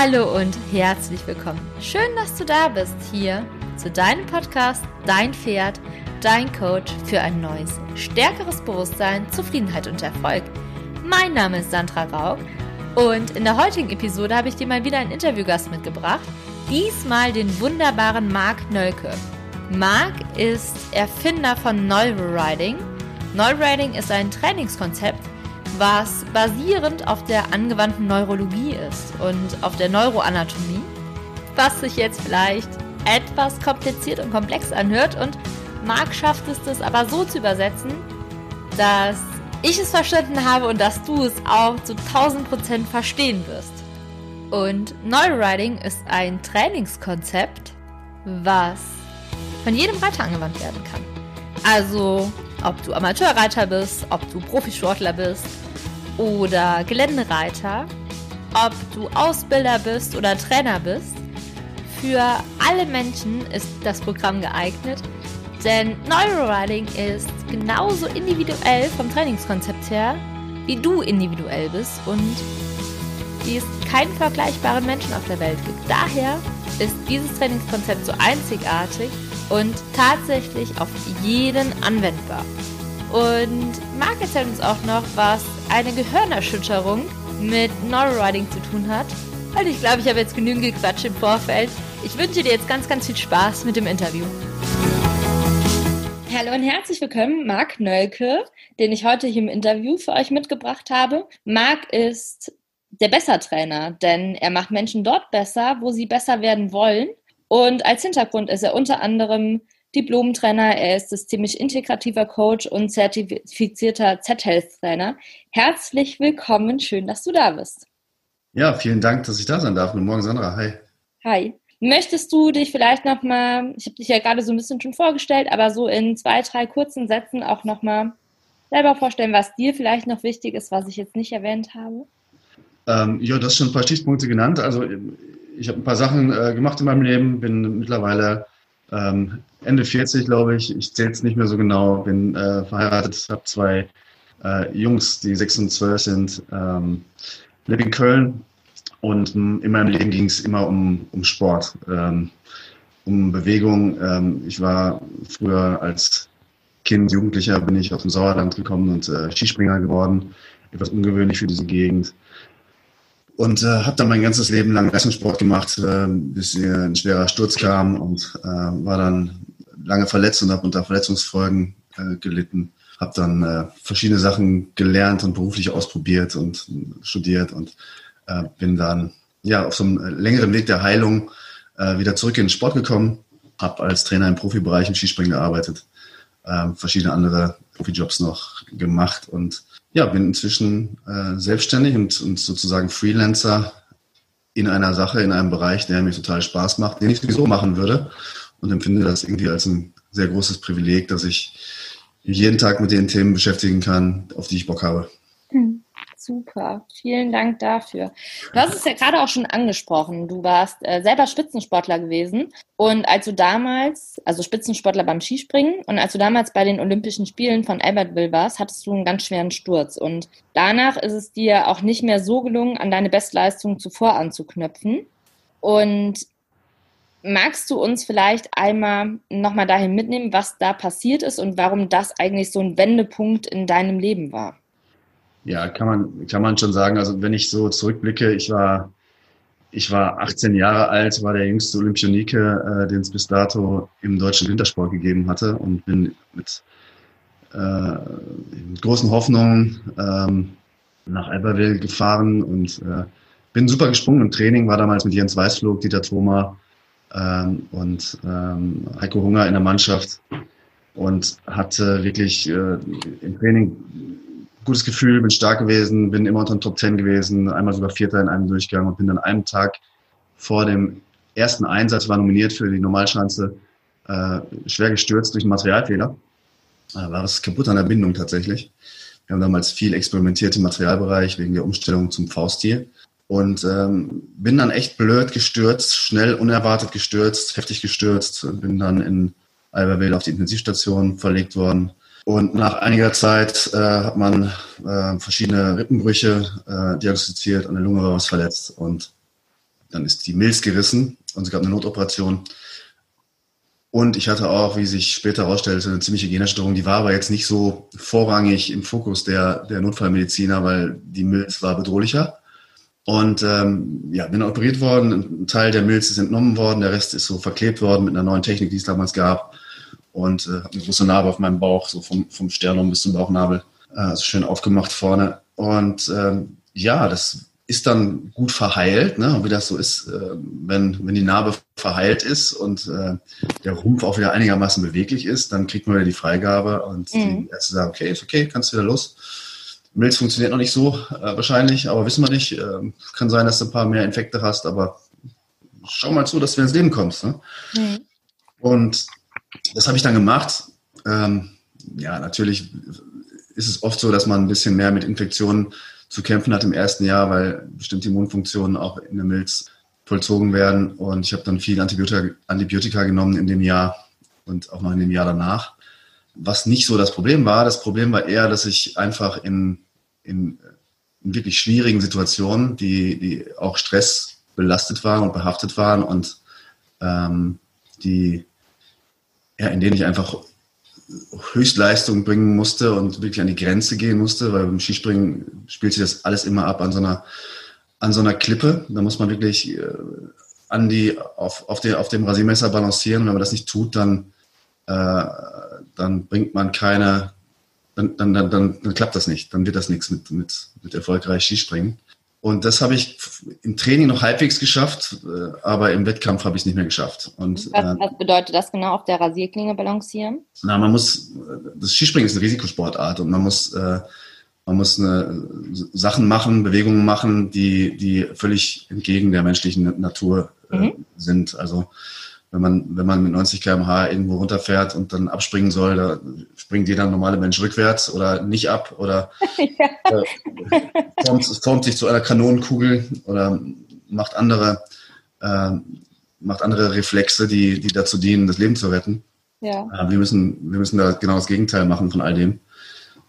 Hallo und herzlich willkommen. Schön, dass du da bist hier zu deinem Podcast Dein Pferd, dein Coach für ein neues, stärkeres Bewusstsein, Zufriedenheit und Erfolg. Mein Name ist Sandra Rauch und in der heutigen Episode habe ich dir mal wieder einen Interviewgast mitgebracht. Diesmal den wunderbaren Marc Nölke. Marc ist Erfinder von Neuroriding. Neuroriding ist ein Trainingskonzept, was basierend auf der angewandten Neurologie ist und auf der Neuroanatomie, was sich jetzt vielleicht etwas kompliziert und komplex anhört und Marc schafft es das aber so zu übersetzen, dass ich es verstanden habe und dass du es auch zu 1000% verstehen wirst. Und Neuroriding ist ein Trainingskonzept, was von jedem Reiter angewandt werden kann. Also, ob du Amateurreiter bist, ob du Profisportler bist oder Geländereiter, ob du Ausbilder bist oder Trainer bist, für alle Menschen ist das Programm geeignet, denn Neuroriding ist genauso individuell vom Trainingskonzept her, wie du individuell bist und wie es keinen vergleichbaren Menschen auf der Welt gibt. Daher ist dieses Trainingskonzept so einzigartig und tatsächlich auf jeden anwendbar. Und Marc erzählt uns auch noch, was eine Gehirnerschütterung mit Neuroriding zu tun hat. Und ich glaube, ich habe jetzt genügend gequatscht im Vorfeld. Ich wünsche dir jetzt ganz, ganz viel Spaß mit dem Interview. Hallo und herzlich willkommen, Marc Nölke, den ich heute hier im Interview für euch mitgebracht habe. Marc ist der Bessertrainer, denn er macht Menschen dort besser, wo sie besser werden wollen. Und als Hintergrund ist er unter anderem Diplom-Trainer, er ist systemisch integrativer Coach und zertifizierter Z-Health-Trainer. Herzlich willkommen, schön, dass du da bist. Ja, vielen Dank, dass ich da sein darf. Guten Morgen, Sandra. Hi. Hi. Möchtest du dich vielleicht nochmal, ich habe dich ja gerade so ein bisschen schon vorgestellt, aber so in zwei, drei kurzen Sätzen auch nochmal selber vorstellen, was dir vielleicht noch wichtig ist, was ich jetzt nicht erwähnt habe? Ähm, ja, du hast schon ein paar Stichpunkte genannt. Also ich habe ein paar Sachen äh, gemacht in meinem Leben, bin mittlerweile ähm, Ende 40, glaube ich. Ich zähle es nicht mehr so genau, bin äh, verheiratet, habe zwei äh, Jungs, die 6 und 12 sind, ähm, lebe in Köln, und in meinem Leben ging es immer um, um Sport, ähm, um Bewegung. Ähm, ich war früher als Kind, Jugendlicher, bin ich aus dem Sauerland gekommen und äh, Skispringer geworden. Etwas ungewöhnlich für diese Gegend. Und äh, habe dann mein ganzes Leben lang Leistungssport gemacht, äh, bis mir ein schwerer Sturz kam und äh, war dann lange verletzt und habe unter Verletzungsfolgen äh, gelitten. Habe dann äh, verschiedene Sachen gelernt und beruflich ausprobiert und studiert und äh, bin dann ja auf so einem äh, längeren Weg der Heilung äh, wieder zurück in den Sport gekommen, habe als Trainer im Profibereich im Skispringen gearbeitet, äh, verschiedene andere Profijobs noch gemacht und ja, bin inzwischen äh, selbstständig und, und sozusagen Freelancer in einer Sache, in einem Bereich, der mir total Spaß macht, den ich sowieso machen würde und empfinde das irgendwie als ein sehr großes Privileg, dass ich jeden Tag mit den Themen beschäftigen kann, auf die ich Bock habe. Hm. Super, vielen Dank dafür. Du hast es ja gerade auch schon angesprochen. Du warst äh, selber Spitzensportler gewesen und als du damals, also Spitzensportler beim Skispringen und als du damals bei den Olympischen Spielen von Albertville warst, hattest du einen ganz schweren Sturz und danach ist es dir auch nicht mehr so gelungen, an deine Bestleistung zuvor anzuknüpfen. Und magst du uns vielleicht einmal nochmal dahin mitnehmen, was da passiert ist und warum das eigentlich so ein Wendepunkt in deinem Leben war? Ja, kann man, kann man schon sagen. Also wenn ich so zurückblicke, ich war, ich war 18 Jahre alt, war der jüngste Olympionike, äh, den es bis dato im deutschen Wintersport gegeben hatte und bin mit, äh, mit großen Hoffnungen ähm, nach Albertville gefahren und äh, bin super gesprungen im Training, war damals mit Jens Weißflug, Dieter Thoma ähm, und ähm, Heiko Hunger in der Mannschaft und hatte wirklich äh, im Training gutes Gefühl, bin stark gewesen, bin immer unter den Top Ten gewesen, einmal sogar Vierter in einem Durchgang und bin dann einen Tag vor dem ersten Einsatz, war nominiert für die Normalschanze, äh, schwer gestürzt durch einen Materialfehler. Äh, war was kaputt an der Bindung tatsächlich. Wir haben damals viel experimentiert im Materialbereich wegen der Umstellung zum V-Stil. Und ähm, bin dann echt blöd gestürzt, schnell unerwartet gestürzt, heftig gestürzt, bin dann in Albertville auf die Intensivstation verlegt worden und nach einiger Zeit äh, hat man äh, verschiedene Rippenbrüche äh, diagnostiziert, an der Lunge war was verletzt. Und dann ist die Milz gerissen und es gab eine Notoperation. Und ich hatte auch, wie sich später herausstellte, eine ziemliche Gehirnerschütterung. Die war aber jetzt nicht so vorrangig im Fokus der, der Notfallmediziner, weil die Milz war bedrohlicher. Und ähm, ja, bin operiert worden. Ein Teil der Milz ist entnommen worden, der Rest ist so verklebt worden mit einer neuen Technik, die es damals gab. Und äh, habe eine große Narbe auf meinem Bauch, so vom, vom Sternum bis zum Bauchnabel. Äh, also schön aufgemacht vorne. Und ähm, ja, das ist dann gut verheilt, ne? Und wie das so ist, äh, wenn, wenn die Narbe verheilt ist und äh, der Rumpf auch wieder einigermaßen beweglich ist, dann kriegt man wieder die Freigabe und mhm. die Ärzte sagen, okay, ist okay, kannst wieder los. Milz funktioniert noch nicht so äh, wahrscheinlich, aber wissen wir nicht. Äh, kann sein, dass du ein paar mehr Infekte hast, aber schau mal zu, dass du ins Leben kommst. Ne? Mhm. Und das habe ich dann gemacht. Ähm, ja, natürlich ist es oft so, dass man ein bisschen mehr mit Infektionen zu kämpfen hat im ersten Jahr, weil bestimmte Immunfunktionen auch in der Milz vollzogen werden. Und ich habe dann viel Antibiotika, Antibiotika genommen in dem Jahr und auch noch in dem Jahr danach. Was nicht so das Problem war, das Problem war eher, dass ich einfach in, in, in wirklich schwierigen Situationen, die, die auch Stress belastet waren und behaftet waren und ähm, die, ja, in denen ich einfach Höchstleistung bringen musste und wirklich an die Grenze gehen musste, weil beim Skispringen spielt sich das alles immer ab an so einer, an so einer Klippe. Da muss man wirklich äh, an die, auf, auf, den, auf dem Rasiermesser balancieren. Wenn man das nicht tut, dann, äh, dann bringt man keine, dann, dann, dann, dann, klappt das nicht. Dann wird das nichts mit, mit, mit erfolgreich Skispringen. Und das habe ich im Training noch halbwegs geschafft, äh, aber im Wettkampf habe ich es nicht mehr geschafft. Und, was, äh, was, bedeutet das genau auf der Rasierklinge balancieren? Na, man muss, das Skispringen ist eine Risikosportart und man muss, äh, man muss eine, Sachen machen, Bewegungen machen, die, die völlig entgegen der menschlichen Natur mhm. sind. Also wenn man, wenn man mit 90 km/h irgendwo runterfährt und dann abspringen soll, da springt jeder normale Mensch rückwärts oder nicht ab oder ja. äh, formt, formt, sich zu einer Kanonenkugel oder macht andere, äh, macht andere Reflexe, die, die dazu dienen, das Leben zu retten. Ja. Äh, wir, müssen, wir müssen da genau das Gegenteil machen von all dem.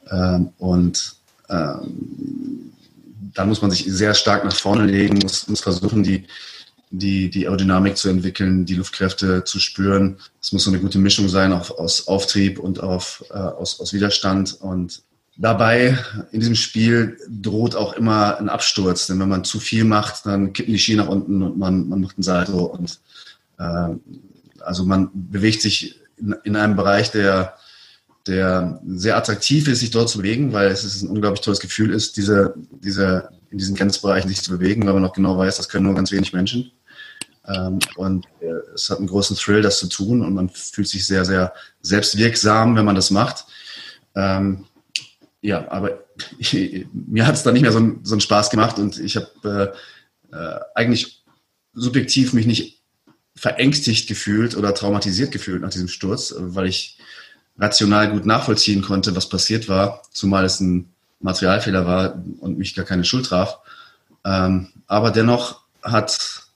Ähm, und ähm, da muss man sich sehr stark nach vorne legen, muss, muss versuchen, die, die, die Aerodynamik zu entwickeln, die Luftkräfte zu spüren. Es muss so eine gute Mischung sein auf, aus Auftrieb und auf, äh, aus, aus Widerstand. Und dabei in diesem Spiel droht auch immer ein Absturz, denn wenn man zu viel macht, dann kippen die Ski nach unten und man, man macht einen Salto. Und äh, also man bewegt sich in, in einem Bereich, der, der sehr attraktiv ist, sich dort zu bewegen, weil es ein unglaublich tolles Gefühl ist, diese, diese, in diesen Grenzbereichen sich zu bewegen, weil man noch genau weiß, das können nur ganz wenig Menschen. Ähm, und äh, es hat einen großen Thrill, das zu tun und man fühlt sich sehr, sehr selbstwirksam, wenn man das macht. Ähm, ja, aber mir hat es dann nicht mehr so, so, einen Spaß gemacht und ich habe äh, äh, eigentlich subjektiv mich nicht verängstigt gefühlt oder traumatisiert gefühlt nach diesem Sturz, weil ich rational gut nachvollziehen konnte, was passiert war, zumal es ein Materialfehler war und mich gar keine Schuld traf. Ähm, aber dennoch hat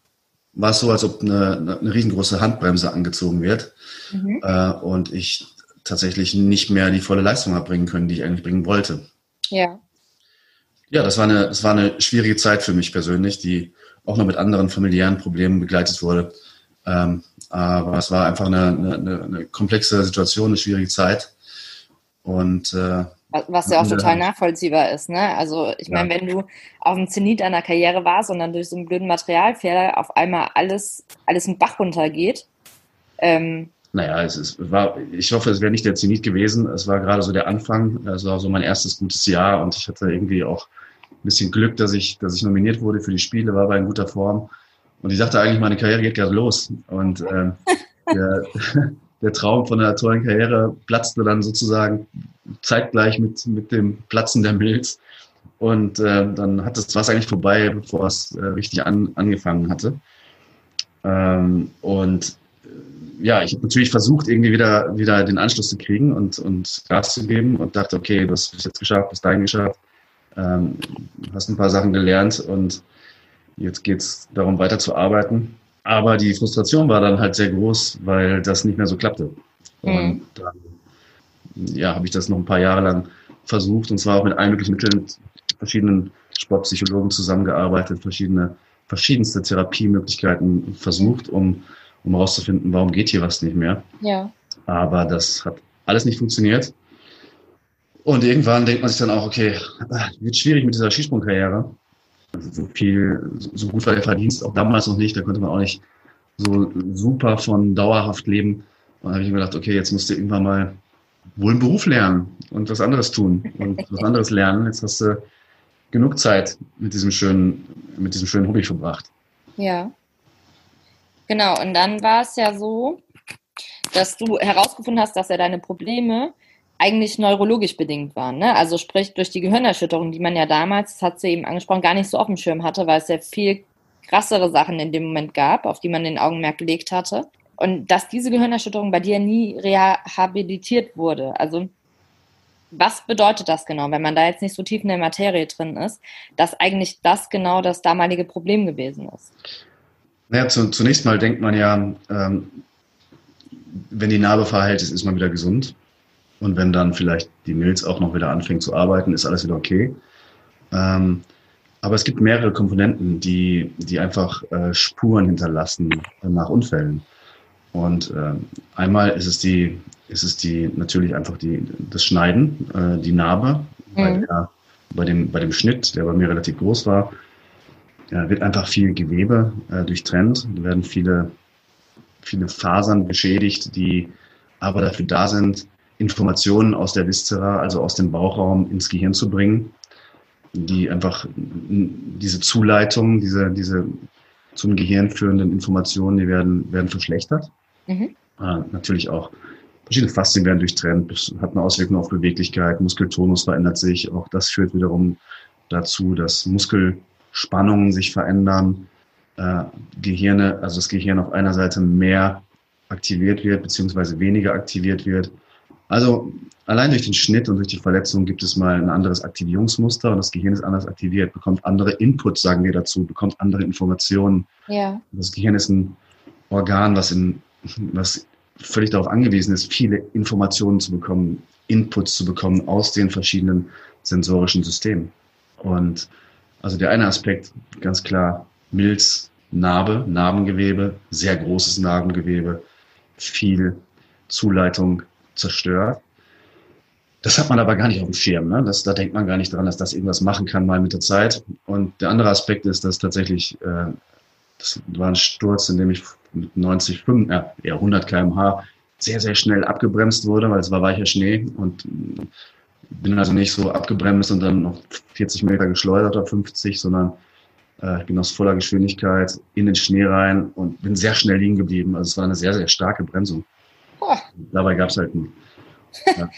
war es so, als ob eine, eine riesengroße Handbremse angezogen wird mhm. äh, und ich tatsächlich nicht mehr die volle Leistung habe bringen können, die ich eigentlich bringen wollte. Ja. Ja, das war eine, das war eine schwierige Zeit für mich persönlich, die auch noch mit anderen familiären Problemen begleitet wurde. Ähm, aber es war einfach eine, eine, eine, komplexe Situation, eine schwierige Zeit. Und äh, was ja auch total nachvollziehbar ist, ne? Also ich meine, ja. wenn du auf dem Zenit deiner Karriere warst und dann durch so einen blöden Materialfehler auf einmal alles, alles einen Bach runtergeht. Ähm, naja, es ist, war, ich hoffe, es wäre nicht der Zenit gewesen. Es war gerade so der Anfang. Es war so mein erstes gutes Jahr und ich hatte irgendwie auch ein bisschen Glück, dass ich, dass ich nominiert wurde für die Spiele, war bei in guter Form. Und ich dachte eigentlich, meine Karriere geht gerade los. Und ähm, der, der Traum von einer tollen Karriere platzte dann sozusagen zeitgleich mit, mit dem Platzen der Milz. Und äh, dann hat es was eigentlich vorbei, bevor es äh, richtig an, angefangen hatte. Ähm, und äh, ja, ich habe natürlich versucht, irgendwie wieder, wieder den Anschluss zu kriegen und, und Gas zu geben und dachte, okay, du hast es jetzt geschafft, bis dahin geschafft, ähm, hast ein paar Sachen gelernt und jetzt geht es darum, weiter zu arbeiten. Aber die Frustration war dann halt sehr groß, weil das nicht mehr so klappte. Und dann ja, habe ich das noch ein paar Jahre lang versucht und zwar auch mit allen möglichen Mitteln, verschiedenen Sportpsychologen zusammengearbeitet, verschiedene verschiedenste Therapiemöglichkeiten versucht, um, um herauszufinden, warum geht hier was nicht mehr. Ja. Aber das hat alles nicht funktioniert. Und irgendwann denkt man sich dann auch, okay, wird schwierig mit dieser Skisprungkarriere. So viel, so gut war der Verdienst auch damals noch nicht, da konnte man auch nicht so super von dauerhaft leben. Und dann habe ich mir gedacht, okay, jetzt musst du irgendwann mal wohl einen Beruf lernen und was anderes tun und was anderes lernen. Jetzt hast du genug Zeit mit diesem schönen, mit diesem schönen Hobby verbracht. Ja. Genau, und dann war es ja so, dass du herausgefunden hast, dass ja deine Probleme eigentlich neurologisch bedingt waren. Ne? Also sprich durch die Gehirnerschütterung, die man ja damals, das hat sie eben angesprochen, gar nicht so auf dem Schirm hatte, weil es ja viel krassere Sachen in dem Moment gab, auf die man den Augenmerk gelegt hatte. Und dass diese Gehirnerschütterung bei dir nie rehabilitiert wurde. Also was bedeutet das genau, wenn man da jetzt nicht so tief in der Materie drin ist, dass eigentlich das genau das damalige Problem gewesen ist? Naja, zu, zunächst mal denkt man ja, ähm, wenn die Narbe verheilt ist, ist man wieder gesund. Und wenn dann vielleicht die Milz auch noch wieder anfängt zu arbeiten, ist alles wieder okay. Ähm, aber es gibt mehrere Komponenten, die, die einfach äh, Spuren hinterlassen nach Unfällen. Und äh, einmal ist es die, ist es die natürlich einfach die, das Schneiden, äh, die Narbe mhm. bei, der, bei, dem, bei dem Schnitt, der bei mir relativ groß war, wird einfach viel Gewebe äh, durchtrennt. Da werden viele, viele Fasern beschädigt, die aber dafür da sind, Informationen aus der Viszera, also aus dem Bauchraum, ins Gehirn zu bringen, die einfach diese Zuleitung, diese, diese zum Gehirn führenden Informationen, die werden, werden verschlechtert. Mhm. Äh, natürlich auch verschiedene Faszien werden durchtrennt, das hat eine Auswirkung auf Beweglichkeit, Muskeltonus verändert sich. Auch das führt wiederum dazu, dass Muskelspannungen sich verändern, äh, Gehirne, also das Gehirn auf einer Seite mehr aktiviert wird, beziehungsweise weniger aktiviert wird. Also allein durch den Schnitt und durch die Verletzung gibt es mal ein anderes Aktivierungsmuster und das Gehirn ist anders aktiviert, bekommt andere Inputs, sagen wir dazu, bekommt andere Informationen. Ja. Das Gehirn ist ein Organ, was in was völlig darauf angewiesen ist, viele Informationen zu bekommen, Inputs zu bekommen aus den verschiedenen sensorischen Systemen. Und also der eine Aspekt, ganz klar, Milz, Narbe, Narbengewebe, sehr großes Narbengewebe, viel Zuleitung zerstört. Das hat man aber gar nicht auf dem Schirm. Ne? Das, da denkt man gar nicht dran, dass das irgendwas machen kann mal mit der Zeit. Und der andere Aspekt ist, dass tatsächlich, äh, das war ein Sturz, in dem ich mit 90, 5, ja, eher 100 kmh sehr, sehr schnell abgebremst wurde, weil es war weicher Schnee und bin also nicht so abgebremst und dann noch 40 Meter geschleudert oder 50, sondern äh, ich bin aus voller Geschwindigkeit in den Schnee rein und bin sehr schnell liegen geblieben. Also es war eine sehr, sehr starke Bremsung. Oh. Dabei gab es halt ein, ja,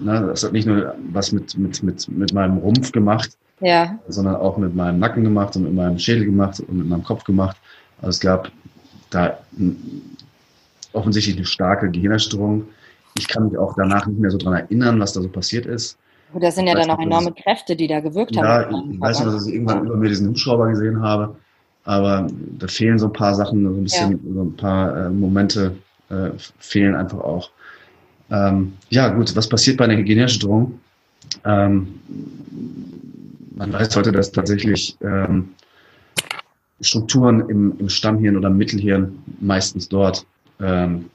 na, das hat nicht nur was mit, mit, mit, mit meinem Rumpf gemacht, ja. sondern auch mit meinem Nacken gemacht und mit meinem Schädel gemacht und mit meinem Kopf gemacht. Also es gab da offensichtlich eine starke Gehirnerstörung. Ich kann mich auch danach nicht mehr so dran erinnern, was da so passiert ist. Und das sind ja dann auch enorme Kräfte, die da gewirkt haben. Ja, ich weiß nur, dass ich irgendwann über mir diesen Hubschrauber gesehen habe. Aber da fehlen so ein paar Sachen, so ein bisschen, ja. so ein paar äh, Momente äh, fehlen einfach auch. Ähm, ja, gut, was passiert bei einer Gehirnerschütterung? Ähm, man weiß heute, dass tatsächlich ähm, Strukturen im, im Stammhirn oder Mittelhirn meistens dort ähm,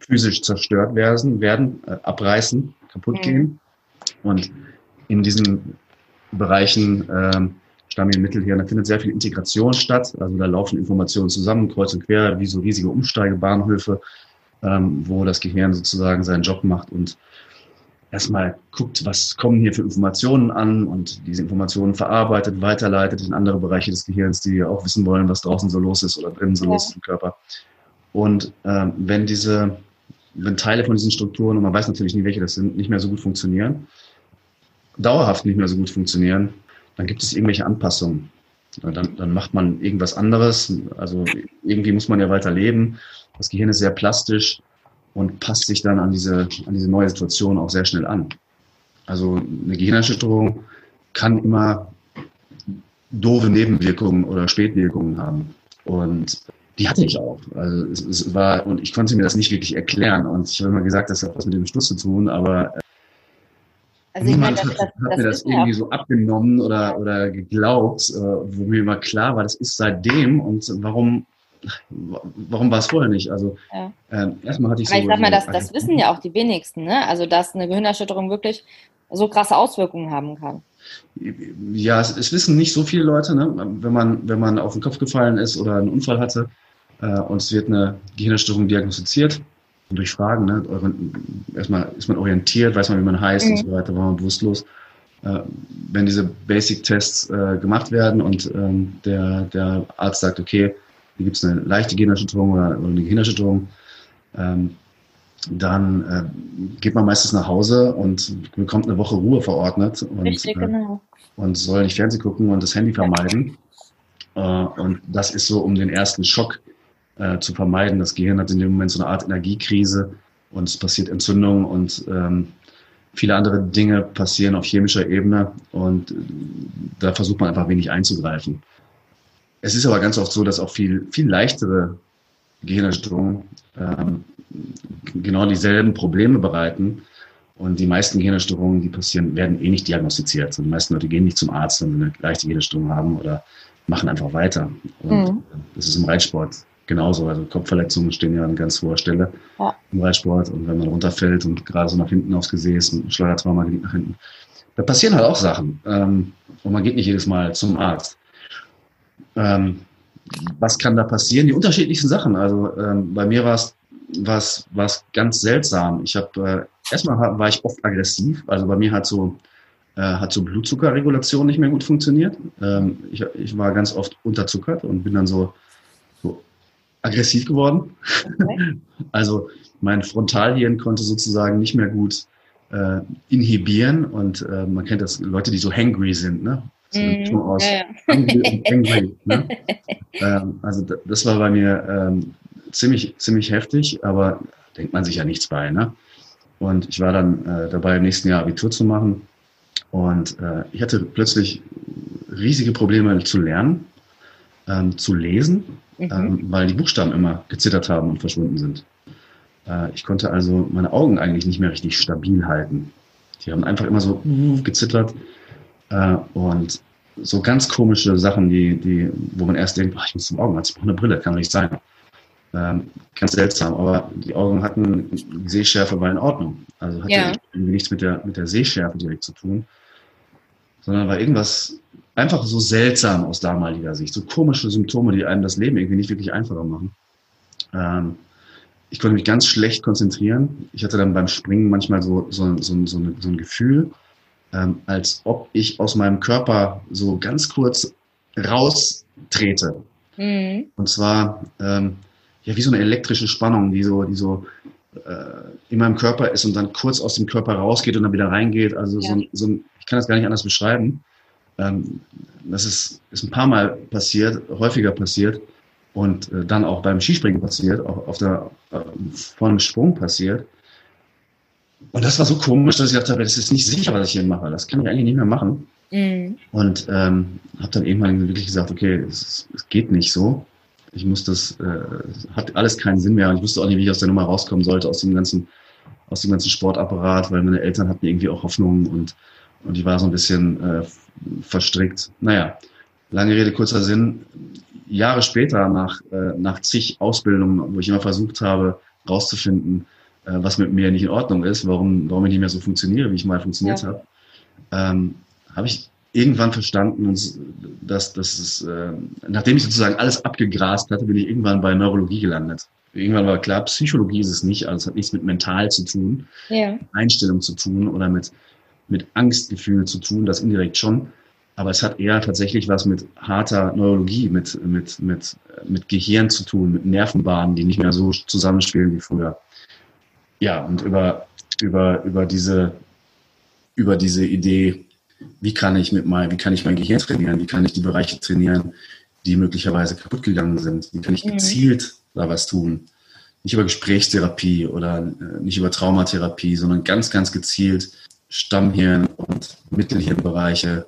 physisch zerstört werden, werden äh, abreißen, kaputt mhm. gehen. Und in diesen Bereichen ähm, Stammhirn, Mittelhirn, da findet sehr viel Integration statt. Also da laufen Informationen zusammen, kreuz und quer, wie so riesige Umsteigebahnhöfe, ähm, wo das Gehirn sozusagen seinen Job macht und erstmal guckt, was kommen hier für Informationen an und diese Informationen verarbeitet, weiterleitet in andere Bereiche des Gehirns, die auch wissen wollen, was draußen so los ist oder drinnen so ja. los ist im Körper. Und ähm, wenn diese, wenn Teile von diesen Strukturen, und man weiß natürlich nie, welche das sind, nicht mehr so gut funktionieren, dauerhaft nicht mehr so gut funktionieren, dann gibt es irgendwelche Anpassungen. Dann, dann macht man irgendwas anderes. Also irgendwie muss man ja weiter leben. Das Gehirn ist sehr plastisch und passt sich dann an diese, an diese neue Situation auch sehr schnell an. Also eine Gehirnerschütterung kann immer doofe Nebenwirkungen oder Spätwirkungen haben. Und die hatte ich auch. Also es, es war, und ich konnte mir das nicht wirklich erklären. Und ich habe immer gesagt, das hat was mit dem Stuss zu tun, aber Also Niemand meine, das, hat, das, hat mir das irgendwie so abgenommen oder, oder geglaubt, äh, wo mir immer klar war, das ist seitdem und warum, warum war es vorher nicht? Also ja. ähm, erstmal hatte ich Aber so. ich sag mal, das, das wissen ja auch die wenigsten, ne? Also dass eine Gehirnerschütterung wirklich so krasse Auswirkungen haben kann. Ja, es, es wissen nicht so viele Leute, ne? wenn man wenn man auf den Kopf gefallen ist oder einen Unfall hatte äh, und es wird eine Gehirnerstörung diagnostiziert durch Fragen. Ne? Erstmal ist man orientiert, weiß man, wie man heißt mhm. und so weiter, war man bewusstlos. Äh, wenn diese Basic-Tests äh, gemacht werden und ähm, der, der Arzt sagt, okay, hier gibt es eine leichte Gehirnerschütterung oder, oder eine Gehirnerschütterung, ähm, dann äh, geht man meistens nach Hause und bekommt eine Woche Ruhe verordnet und, Richtig, äh, genau. und soll nicht Fernsehen gucken und das Handy vermeiden. Äh, und das ist so, um den ersten Schock äh, zu vermeiden. Das Gehirn hat in dem Moment so eine Art Energiekrise und es passiert Entzündung und ähm, viele andere Dinge passieren auf chemischer Ebene und äh, da versucht man einfach wenig einzugreifen. Es ist aber ganz oft so, dass auch viel, viel leichtere Gehirnerstörungen ähm, genau dieselben Probleme bereiten. Und die meisten Gehirnerstörungen, die passieren, werden eh nicht diagnostiziert. Also die meisten Leute gehen nicht zum Arzt, wenn sie eine leichte Gehirnerstörung haben oder machen einfach weiter. Und mhm. das ist im Reitsport genauso. Also Kopfverletzungen stehen ja an ganz hoher Stelle ja. im Reitsport. Und wenn man runterfällt und gerade so nach hinten aufs Gesäß, ein Schleudertrauma geht nach hinten, da passieren halt auch Sachen. Ähm, und man geht nicht jedes Mal zum Arzt. Ähm, was kann da passieren? Die unterschiedlichsten Sachen. Also ähm, bei mir war es was was ganz seltsam. Ich habe äh, erstmal war ich oft aggressiv. Also bei mir hat so äh, hat so Blutzuckerregulation nicht mehr gut funktioniert. Ähm, ich, ich war ganz oft unterzuckert und bin dann so aggressiv geworden. Okay. Also mein Frontalhirn konnte sozusagen nicht mehr gut äh, inhibieren und äh, man kennt das, Leute, die so hangry sind, ne? So mm, aus ja, ja. Angry und angry, ne? ähm, also das war bei mir ähm, ziemlich, ziemlich heftig, aber denkt man sich ja nichts bei, ne? Und ich war dann äh, dabei, im nächsten Jahr Abitur zu machen und äh, ich hatte plötzlich riesige Probleme zu lernen, ähm, zu lesen mhm. ähm, weil die Buchstaben immer gezittert haben und verschwunden sind. Äh, ich konnte also meine Augen eigentlich nicht mehr richtig stabil halten. Die haben einfach immer so gezittert äh, und so ganz komische Sachen, die, die, wo man erst denkt, ach, ich muss zum Augenarzt, ich brauche eine Brille, kann doch nicht sein. Ähm, ganz seltsam, aber die Augen hatten, die Sehschärfe war in Ordnung. Also hatte ja. irgendwie nichts mit der, mit der Sehschärfe direkt zu tun, sondern war irgendwas einfach so seltsam aus damaliger Sicht. So komische Symptome, die einem das Leben irgendwie nicht wirklich einfacher machen. Ähm, ich konnte mich ganz schlecht konzentrieren. Ich hatte dann beim Springen manchmal so, so, so, so, so ein Gefühl, ähm, als ob ich aus meinem Körper so ganz kurz raustrete. Mhm. Und zwar ähm, ja wie so eine elektrische Spannung, die so, die so äh, in meinem Körper ist und dann kurz aus dem Körper rausgeht und dann wieder reingeht. Also ja. so, so ein, ich kann das gar nicht anders beschreiben. Ähm, das ist, ist ein paar Mal passiert, häufiger passiert und äh, dann auch beim Skispringen passiert, auch auf der, äh, vor einem Sprung passiert. Und das war so komisch, dass ich dachte, das ist nicht sicher, was ich hier mache. Das kann ich eigentlich nicht mehr machen. Mhm. Und ähm, habe dann irgendwann wirklich gesagt, okay, es, es, geht nicht so. Ich muss das, äh, hat alles keinen Sinn mehr. Und ich wusste auch nicht, wie ich aus der Nummer rauskommen sollte, aus dem ganzen, aus dem ganzen Sportapparat, weil meine Eltern hatten irgendwie auch Hoffnungen und und die war so ein bisschen äh, verstrickt. Naja, lange Rede, kurzer Sinn. Jahre später, nach, äh, nach zig Ausbildungen, wo ich immer versucht habe, rauszufinden, äh, was mit mir nicht in Ordnung ist, warum, warum ich nicht mehr so funktioniere, wie ich mal funktioniert ja. habe, ähm, habe ich irgendwann verstanden, dass, dass es, äh, nachdem ich sozusagen alles abgegrast hatte, bin ich irgendwann bei Neurologie gelandet. Irgendwann war klar, Psychologie ist es nicht, also es hat nichts mit mental zu tun, ja. Einstellung zu tun oder mit mit Angstgefühl zu tun, das indirekt schon. Aber es hat eher tatsächlich was mit harter Neurologie, mit, mit, mit, mit Gehirn zu tun, mit Nervenbahnen, die nicht mehr so zusammenspielen wie früher. Ja, und über, über, über diese, über diese Idee, wie kann ich mit mein, wie kann ich mein Gehirn trainieren, wie kann ich die Bereiche trainieren, die möglicherweise kaputt gegangen sind, wie kann ich mhm. gezielt da was tun. Nicht über Gesprächstherapie oder äh, nicht über Traumatherapie, sondern ganz, ganz gezielt Stammhirn und Mittelhirnbereiche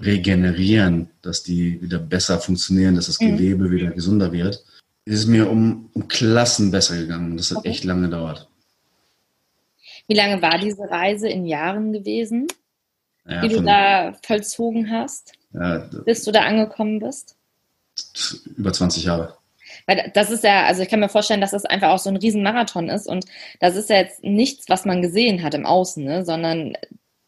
regenerieren, dass die wieder besser funktionieren, dass das mhm. Gewebe mhm. wieder gesunder wird, ist es mir um, um Klassen besser gegangen. Das hat okay. echt lange gedauert. Wie lange war diese Reise in Jahren gewesen? ja, die du da vollzogen hast, ja, bis du da angekommen bist? Über 20 Jahre. Weil das ist ja, also ich kann mir vorstellen, dass das einfach auch so ein Riesenmarathon ist und das ist ja jetzt nichts, was man gesehen hat im Außen, ne? sondern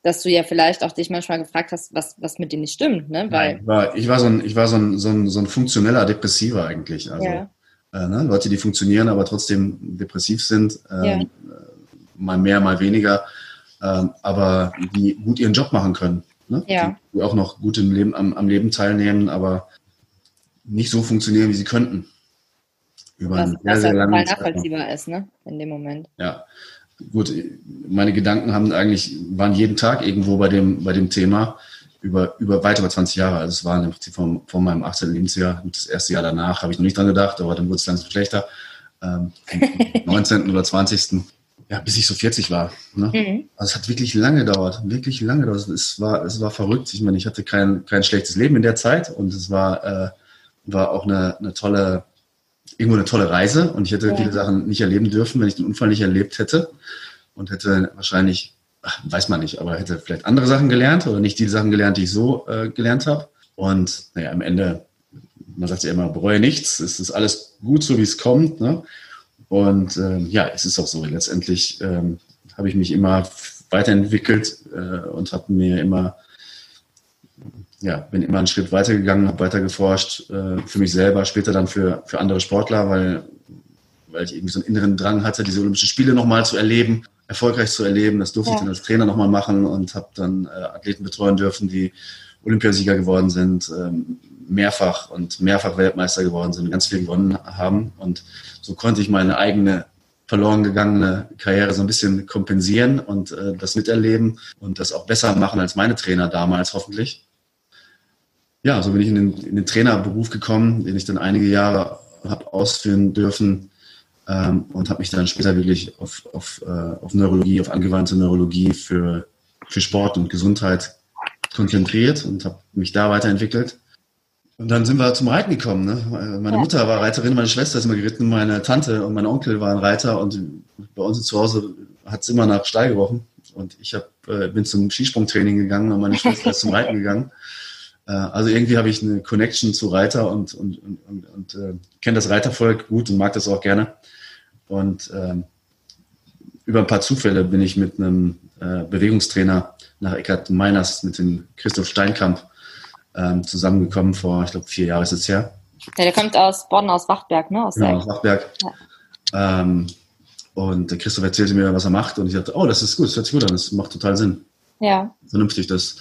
dass du ja vielleicht auch dich manchmal gefragt hast, was, was mit dir nicht stimmt, ne? Weil ich, war, ich war so ein, ich war so ein, so ein, so ein funktioneller Depressiver eigentlich. Also ja. äh, ne? Leute, die funktionieren, aber trotzdem depressiv sind, äh, ja. mal mehr, mal weniger, äh, aber die gut ihren Job machen können. Ne? Ja. Die, die auch noch gut im Leben, am, am Leben teilnehmen, aber nicht so funktionieren, wie sie könnten. Über was, sehr, was sehr langen nachvollziehbar ist, ne? In dem Moment. Ja. Gut, meine Gedanken haben eigentlich, waren jeden Tag irgendwo bei dem, bei dem Thema über, über weit über 20 Jahre. Also es war im Prinzip von, von meinem 18. Lebensjahr, das erste Jahr danach habe ich noch nicht dran gedacht, aber dann wurde es langsam schlechter. Ähm, 19. oder 20. Ja, bis ich so 40 war. Ne? Mhm. Also es hat wirklich lange gedauert, wirklich lange gedauert. Es war, es war verrückt. Ich meine, ich hatte kein, kein schlechtes Leben in der Zeit und es war, äh, war auch eine, eine tolle, irgendwo eine tolle Reise und ich hätte ja. viele Sachen nicht erleben dürfen, wenn ich den Unfall nicht erlebt hätte und hätte wahrscheinlich, ach, weiß man nicht, aber hätte vielleicht andere Sachen gelernt oder nicht die Sachen gelernt, die ich so äh, gelernt habe. Und naja, am Ende, man sagt ja immer, bereue nichts, es ist alles gut, so wie es kommt. Ne? Und ähm, ja, es ist auch so. Letztendlich ähm, habe ich mich immer weiterentwickelt äh, und habe mir immer ja, bin immer einen Schritt weitergegangen, habe weiter geforscht äh, für mich selber, später dann für, für andere Sportler, weil, weil ich irgendwie so einen inneren Drang hatte, diese Olympischen Spiele nochmal zu erleben, erfolgreich zu erleben. Das durfte ja. ich dann als Trainer nochmal machen und habe dann äh, Athleten betreuen dürfen, die Olympiasieger geworden sind, ähm, mehrfach und mehrfach Weltmeister geworden sind, ganz viel gewonnen haben. Und so konnte ich meine eigene verloren gegangene Karriere so ein bisschen kompensieren und äh, das miterleben und das auch besser machen als meine Trainer damals hoffentlich ja, so bin ich in den, in den Trainerberuf gekommen, den ich dann einige Jahre habe ausführen dürfen ähm, und habe mich dann später wirklich auf, auf, äh, auf Neurologie, auf angewandte Neurologie für, für Sport und Gesundheit konzentriert und habe mich da weiterentwickelt. Und dann sind wir zum Reiten gekommen. Ne? Meine Mutter war Reiterin, meine Schwester ist immer geritten, meine Tante und mein Onkel waren Reiter und bei uns zu Hause hat es immer nach Stall gerochen. Und ich hab, äh, bin zum Skisprungtraining gegangen und meine Schwester ist zum Reiten gegangen. Äh, also irgendwie habe ich eine Connection zu Reiter und, und, und, und, und äh, kenne das Reitervolk gut und mag das auch gerne. Und ähm, über ein paar Zufälle bin ich mit einem äh, Bewegungstrainer nach Eckart Meiners, mit dem Christoph Steinkamp, ähm, zusammengekommen vor, ich glaube, vier Jahre ist es her. Ja, der kommt aus Bonn, aus Wachtberg, ne? Aus genau, aus Wachtberg. Ja. Ähm, und der Christoph erzählte mir, was er macht und ich dachte, oh, das ist gut, das hört sich gut an, das macht total Sinn. Ja. Vernünftig, das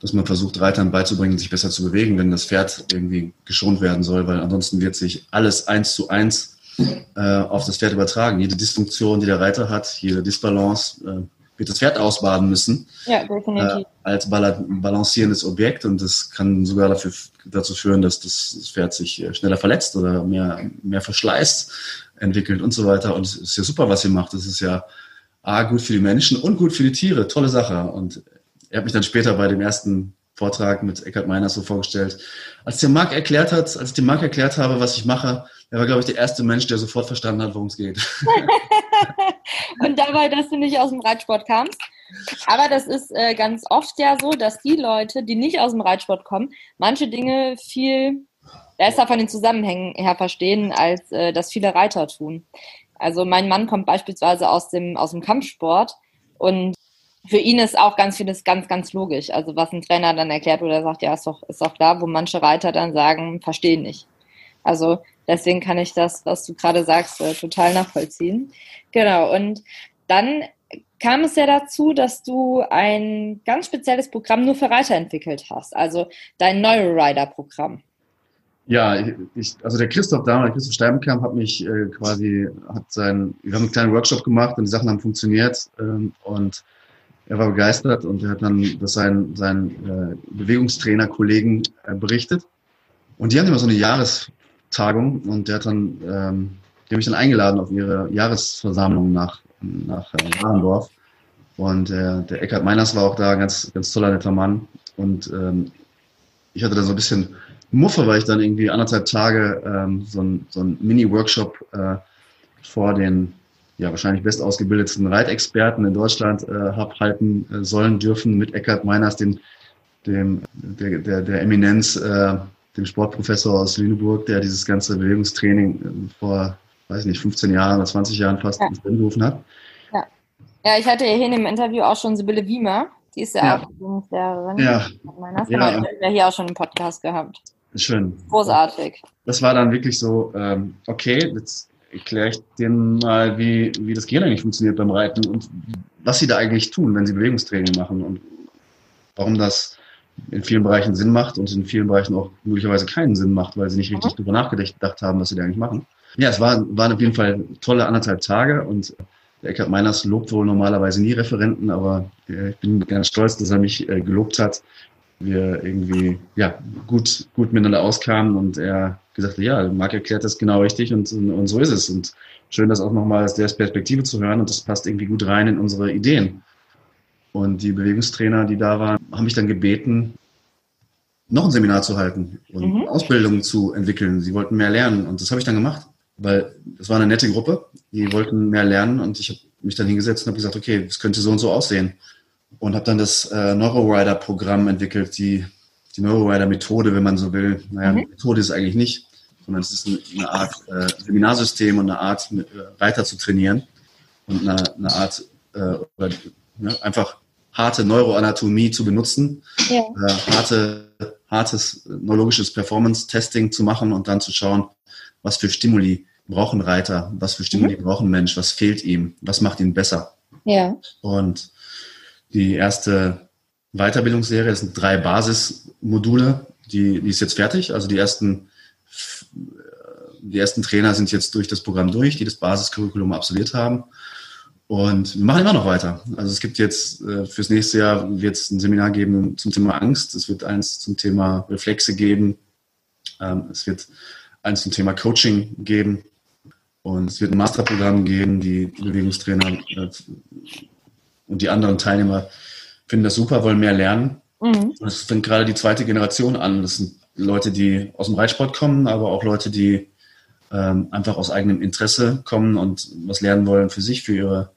dass man versucht, Reitern beizubringen, sich besser zu bewegen, wenn das Pferd irgendwie geschont werden soll, weil ansonsten wird sich alles eins zu eins äh, auf das Pferd übertragen. Jede Dysfunktion, die der Reiter hat, jede Disbalance, äh, wird das Pferd ausbaden müssen. Ja, definitiv. Äh, als balancierendes Objekt und das kann sogar dafür, dazu führen, dass das Pferd sich äh, schneller verletzt oder mehr, mehr Verschleiß entwickelt und so weiter. Und es ist ja super, was ihr macht. Das ist ja A, gut für die Menschen und gut für die Tiere. Tolle Sache. Und er hat mich dann später bei dem ersten Vortrag mit Eckhard Meiners so vorgestellt. Als der Marc erklärt hat, als ich dem Marc erklärt habe, was ich mache, er war, glaube ich, der erste Mensch, der sofort verstanden hat, worum es geht. Und dabei, dass du nicht aus dem Reitsport kamst. Aber das ist äh, ganz oft ja so, dass die Leute, die nicht aus dem Reitsport kommen, manche Dinge viel besser von den Zusammenhängen her verstehen, als äh, das viele Reiter tun. Also mein Mann kommt beispielsweise aus dem, aus dem Kampfsport und für ihn ist auch ganz vieles ganz, ganz logisch. Also was ein Trainer dann erklärt oder sagt, ja, ist doch, ist doch klar, wo manche Reiter dann sagen, verstehen nicht. Also deswegen kann ich das, was du gerade sagst, äh, total nachvollziehen. Genau. Und dann kam es ja dazu, dass du ein ganz spezielles Programm nur für Reiter entwickelt hast, also dein Neurorider-Programm. Ja, ich, also der Christoph damals, Christoph Steibenkamp hat mich äh, quasi, hat sein, wir haben einen kleinen Workshop gemacht und die Sachen haben funktioniert ähm, und er war begeistert und er hat dann das seinen, seinen äh, Bewegungstrainer-Kollegen äh, berichtet. Und die haben immer so eine Jahrestagung und der hat dann, ähm, die haben mich dann eingeladen auf ihre Jahresversammlung nach, nach äh, Warendorf. Und äh, der Eckhard Meiners war auch da, ganz, ganz toller, netter Mann. Und ähm, ich hatte da so ein bisschen Muffe, weil ich dann irgendwie anderthalb Tage ähm, so ein, so ein Mini-Workshop äh, vor den ja, wahrscheinlich bestausgebildetsten Reitexperten in Deutschland äh, habe halten äh, sollen dürfen mit Eckhard Meiners, dem, dem der, der, der Eminenz, äh, dem Sportprofessor aus Lüneburg, der dieses ganze Bewegungstraining äh, vor, weiß nicht, 15 Jahren oder 20 Jahren fast ja. ins Leben gerufen hat. Ja. ja, ich hatte hier in dem Interview auch schon Sibylle Wiemer, die ist ja, ja. auch Übungslehrerin. Ja. Meiners. Ja. Die haben hier auch schon einen Podcast gehabt. Schön. Großartig. Das war dann wirklich so, ähm, okay, jetzt erkläre ich denen mal, wie, wie das Gehirn eigentlich funktioniert beim Reiten und was sie da eigentlich tun, wenn sie Bewegungstraining machen und warum das in vielen Bereichen Sinn macht und in vielen Bereichen auch möglicherweise keinen Sinn macht, weil sie nicht richtig mhm. darüber nachgedacht haben, was sie da eigentlich machen. Ja, es war, waren auf jeden Fall tolle anderthalb Tage und der Eckhard Meiners lobt wohl normalerweise nie Referenten, aber ich bin ganz stolz, dass er mich äh, gelobt hat. Wir irgendwie ja, gut, gut miteinander auskamen und er gesagt hat, ja, Marc erklärt das genau richtig und, und, und so ist es. Und schön, das auch nochmal aus der Perspektive zu hören und das passt irgendwie gut rein in unsere Ideen. Und die Bewegungstrainer, die da waren, haben mich dann gebeten, noch ein Seminar zu halten und mhm. Ausbildungen zu entwickeln. Sie wollten mehr lernen und das habe ich dann gemacht, weil das war eine nette Gruppe, die wollten mehr lernen und ich habe mich dann hingesetzt und habe gesagt, okay, das könnte so und so aussehen. Und habe dann das äh, NeuroRider-Programm entwickelt, die, die NeuroRider-Methode, wenn man so will. Naja, mhm. Methode ist eigentlich nicht, sondern es ist eine Art äh, Seminarsystem und eine Art, äh, Reiter zu trainieren und eine, eine Art, äh, oder, ne, einfach harte Neuroanatomie zu benutzen, ja. äh, harte, hartes neurologisches Performance-Testing zu machen und dann zu schauen, was für Stimuli brauchen Reiter, was für Stimuli mhm. brauchen Mensch, was fehlt ihm, was macht ihn besser. Ja. Und die erste Weiterbildungsserie, das sind drei Basismodule, die, die ist jetzt fertig. Also die ersten die ersten Trainer sind jetzt durch das Programm durch, die das Basiscurriculum absolviert haben. Und wir machen immer noch weiter. Also es gibt jetzt äh, fürs nächste Jahr wird es ein Seminar geben zum Thema Angst. Es wird eins zum Thema Reflexe geben. Ähm, es wird eins zum Thema Coaching geben. Und es wird ein Masterprogramm geben. Die Bewegungstrainer äh, und die anderen Teilnehmer finden das super, wollen mehr lernen. Mhm. Das fängt gerade die zweite Generation an. Das sind Leute, die aus dem Reitsport kommen, aber auch Leute, die ähm, einfach aus eigenem Interesse kommen und was lernen wollen für sich, für ihre,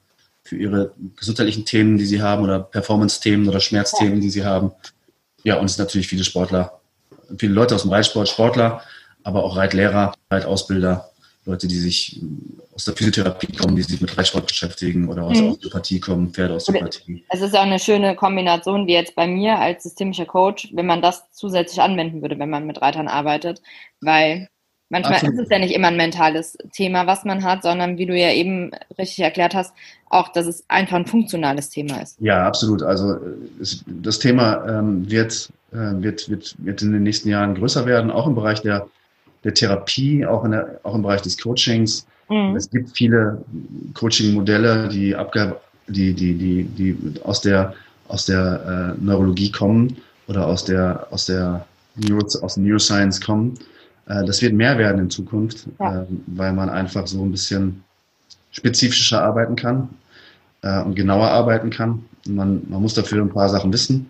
für ihre gesundheitlichen Themen, die sie haben oder Performance-Themen oder Schmerzthemen, die sie haben. Ja, und es sind natürlich viele Sportler, viele Leute aus dem Reitsport, Sportler, aber auch Reitlehrer, Reitausbilder, Leute, die sich aus der Physiotherapie kommen, die sich mit Reitsport beschäftigen oder aus mhm. der Osteopathie kommen, Pferdeosteopathie. Es ist auch eine schöne Kombination, wie jetzt bei mir als systemischer Coach, wenn man das zusätzlich anwenden würde, wenn man mit Reitern arbeitet, weil Manchmal Absolut. ist es ja nicht immer ein mentales Thema, was man hat, sondern wie du ja eben richtig erklärt hast, auch, dass es einfach ein funktionales Thema ist. Ja, absolut. Also es, das Thema ähm, wird, äh, wird, wird, wird in den nächsten Jahren größer werden, auch im Bereich der, der Therapie, auch, in der, auch im Bereich des Coachings. Mhm. Es gibt viele Coaching-Modelle, die, die, die, die, die aus der, aus der äh, Neurologie kommen oder aus der, aus der Neuro, aus Neuroscience kommen äh, das wird mehr werden in Zukunft, ja. Ähm, weil man einfach so ein bisschen spezifischer arbeiten kann äh, und genauer arbeiten kann. Man, man muss dafür ein paar Sachen wissen,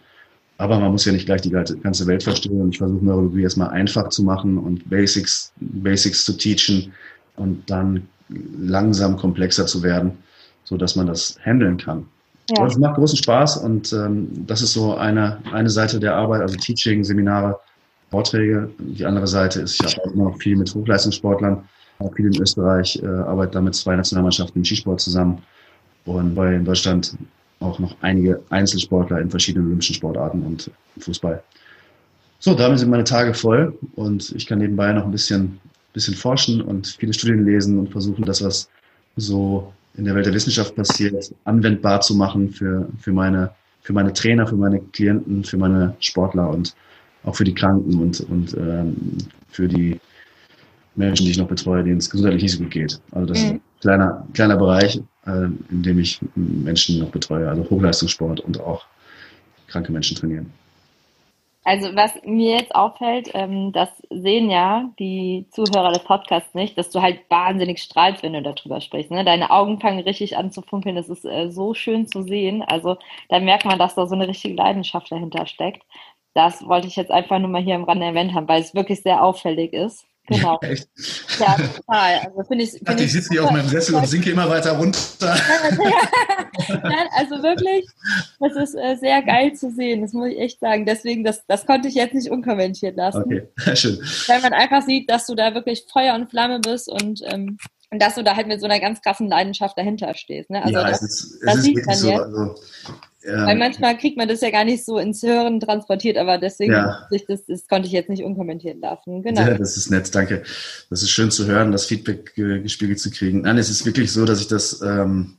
aber man muss ja nicht gleich die ganze Welt verstehen. Und ich versuche Neurologie erstmal einfach zu machen und Basics, Basics zu teachen und dann langsam komplexer zu werden, so dass man das handeln kann. Ja. Das macht großen Spaß und ähm, das ist so eine, eine Seite der Arbeit, also Teaching, Seminare, Vorträge. Die andere Seite ist, ich arbeite immer noch viel mit Hochleistungssportlern, viel in Österreich, äh, arbeite da mit zwei Nationalmannschaften im Skisport zusammen und bei in Deutschland auch noch einige Einzelsportler in verschiedenen olympischen Sportarten und Fußball. So, damit sind meine Tage voll und ich kann nebenbei noch ein bisschen, bisschen forschen und viele Studien lesen und versuchen, das, was so in der Welt der Wissenschaft passiert, anwendbar zu machen für, für, meine, für meine Trainer, für meine Klienten, für meine Sportler und auch für die Kranken und, und ähm, für die Menschen, die ich noch betreue, denen es gesundheitlich nicht so gut geht. Also das mhm. ist ein kleiner, kleiner Bereich, äh, in dem ich Menschen noch betreue, also Hochleistungssport und auch kranke Menschen trainieren. Also was mir jetzt auffällt, ähm, das sehen ja die Zuhörer des Podcasts nicht, dass du halt wahnsinnig strahlst, wenn du darüber sprichst. Ne? Deine Augen fangen richtig an zu funkeln, das ist äh, so schön zu sehen. Also da merkt man, dass da so eine richtige Leidenschaft dahinter steckt das wollte ich jetzt einfach nur mal hier am Rande erwähnt haben, weil es wirklich sehr auffällig ist. Genau. Ja, ja total. Also finde ich. Find ich, ich sitze hier auf meinem Sessel und sinke immer weiter runter. Nein, also wirklich, das ist äh, sehr geil zu sehen, das muss ich echt sagen. Deswegen, das, das konnte ich jetzt nicht unkommentiert lassen. Okay, schön. Weil man einfach sieht, dass du da wirklich Feuer und Flamme bist und, ähm, und dass du da halt mit so einer ganz krassen Leidenschaft dahinter stehst. Ne? Also ja, das, es ist, es ist sieht man so, jetzt. Also. Weil manchmal kriegt man das ja gar nicht so ins Hören transportiert, aber deswegen ja. das, das, konnte ich jetzt nicht unkommentiert lassen. Genau. Ja, das ist nett, danke. Das ist schön zu hören, das Feedback gespiegelt zu kriegen. Nein, es ist wirklich so, dass ich das, ähm,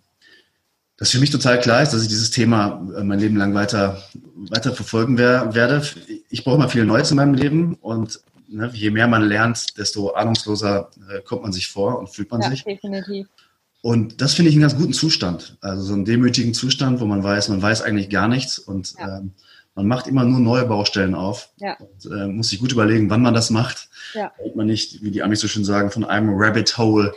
das für mich total klar ist, dass ich dieses Thema äh, mein Leben lang weiter, weiter verfolgen wer, werde. Ich brauche mal viel Neues in meinem Leben und ne, je mehr man lernt, desto ahnungsloser äh, kommt man sich vor und fühlt man ja, sich. Definitiv. Und das finde ich einen ganz guten Zustand. Also so einen demütigen Zustand, wo man weiß, man weiß eigentlich gar nichts und ja. ähm, man macht immer nur neue Baustellen auf ja. und äh, muss sich gut überlegen, wann man das macht. Ja. Damit man nicht, wie die Amis so schön sagen, von einem Rabbit Hole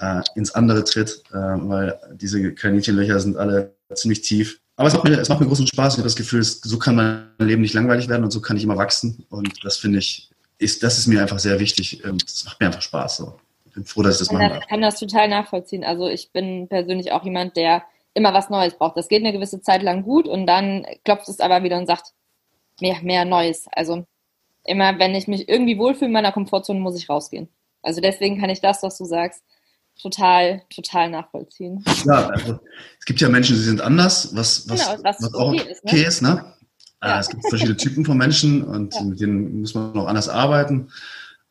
äh, ins andere tritt, äh, weil diese Kaninchenlöcher sind alle ziemlich tief. Aber es macht, mir, es macht mir großen Spaß. Ich habe das Gefühl, so kann mein Leben nicht langweilig werden und so kann ich immer wachsen. Und das finde ich, ist, das ist mir einfach sehr wichtig. Ähm, das macht mir einfach Spaß. So bin froh, dass ich das machen darf. Ich kann das total nachvollziehen. Also ich bin persönlich auch jemand, der immer was Neues braucht. Das geht eine gewisse Zeit lang gut und dann klopft es aber wieder und sagt, mehr, mehr Neues. Also immer, wenn ich mich irgendwie wohlfühle in meiner Komfortzone, muss ich rausgehen. Also deswegen kann ich das, was du sagst, total, total nachvollziehen. Ja, also es gibt ja Menschen, die sind anders, was, was, genau, was, was auch okay ist. Ne? Okay ist ne? Ja. Es gibt verschiedene Typen von Menschen und ja. mit denen muss man auch anders arbeiten.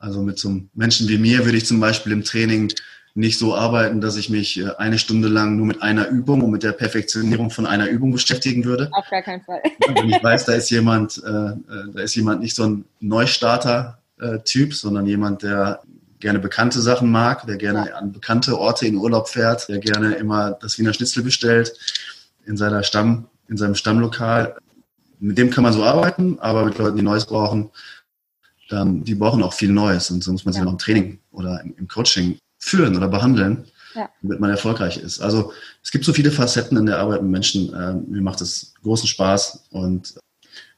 Also mit so einem Menschen wie mir würde ich zum Beispiel im Training nicht so arbeiten, dass ich mich äh, eine Stunde lang nur mit einer Übung und mit der Perfektionierung von einer Übung beschäftigen würde. Auf gar keinen Fall. Wenn ich weiß, da ist jemand, äh, äh, da ist jemand nicht so ein Neustarter-Typ, sondern jemand, der gerne bekannte Sachen mag, der gerne an bekannte Orte in Urlaub fährt, der gerne immer das Wiener Schnitzel bestellt in seiner Stamm, in seinem Stammlokal. Mit dem kann man so arbeiten, aber mit Leuten, die Neues brauchen, die brauchen auch viel Neues und so muss man ja. sie noch im Training oder im, Coaching führen oder behandeln, ja. damit man erfolgreich ist. Also es gibt so viele Facetten in der Arbeit mit Menschen. Äh, mir macht das großen Spaß und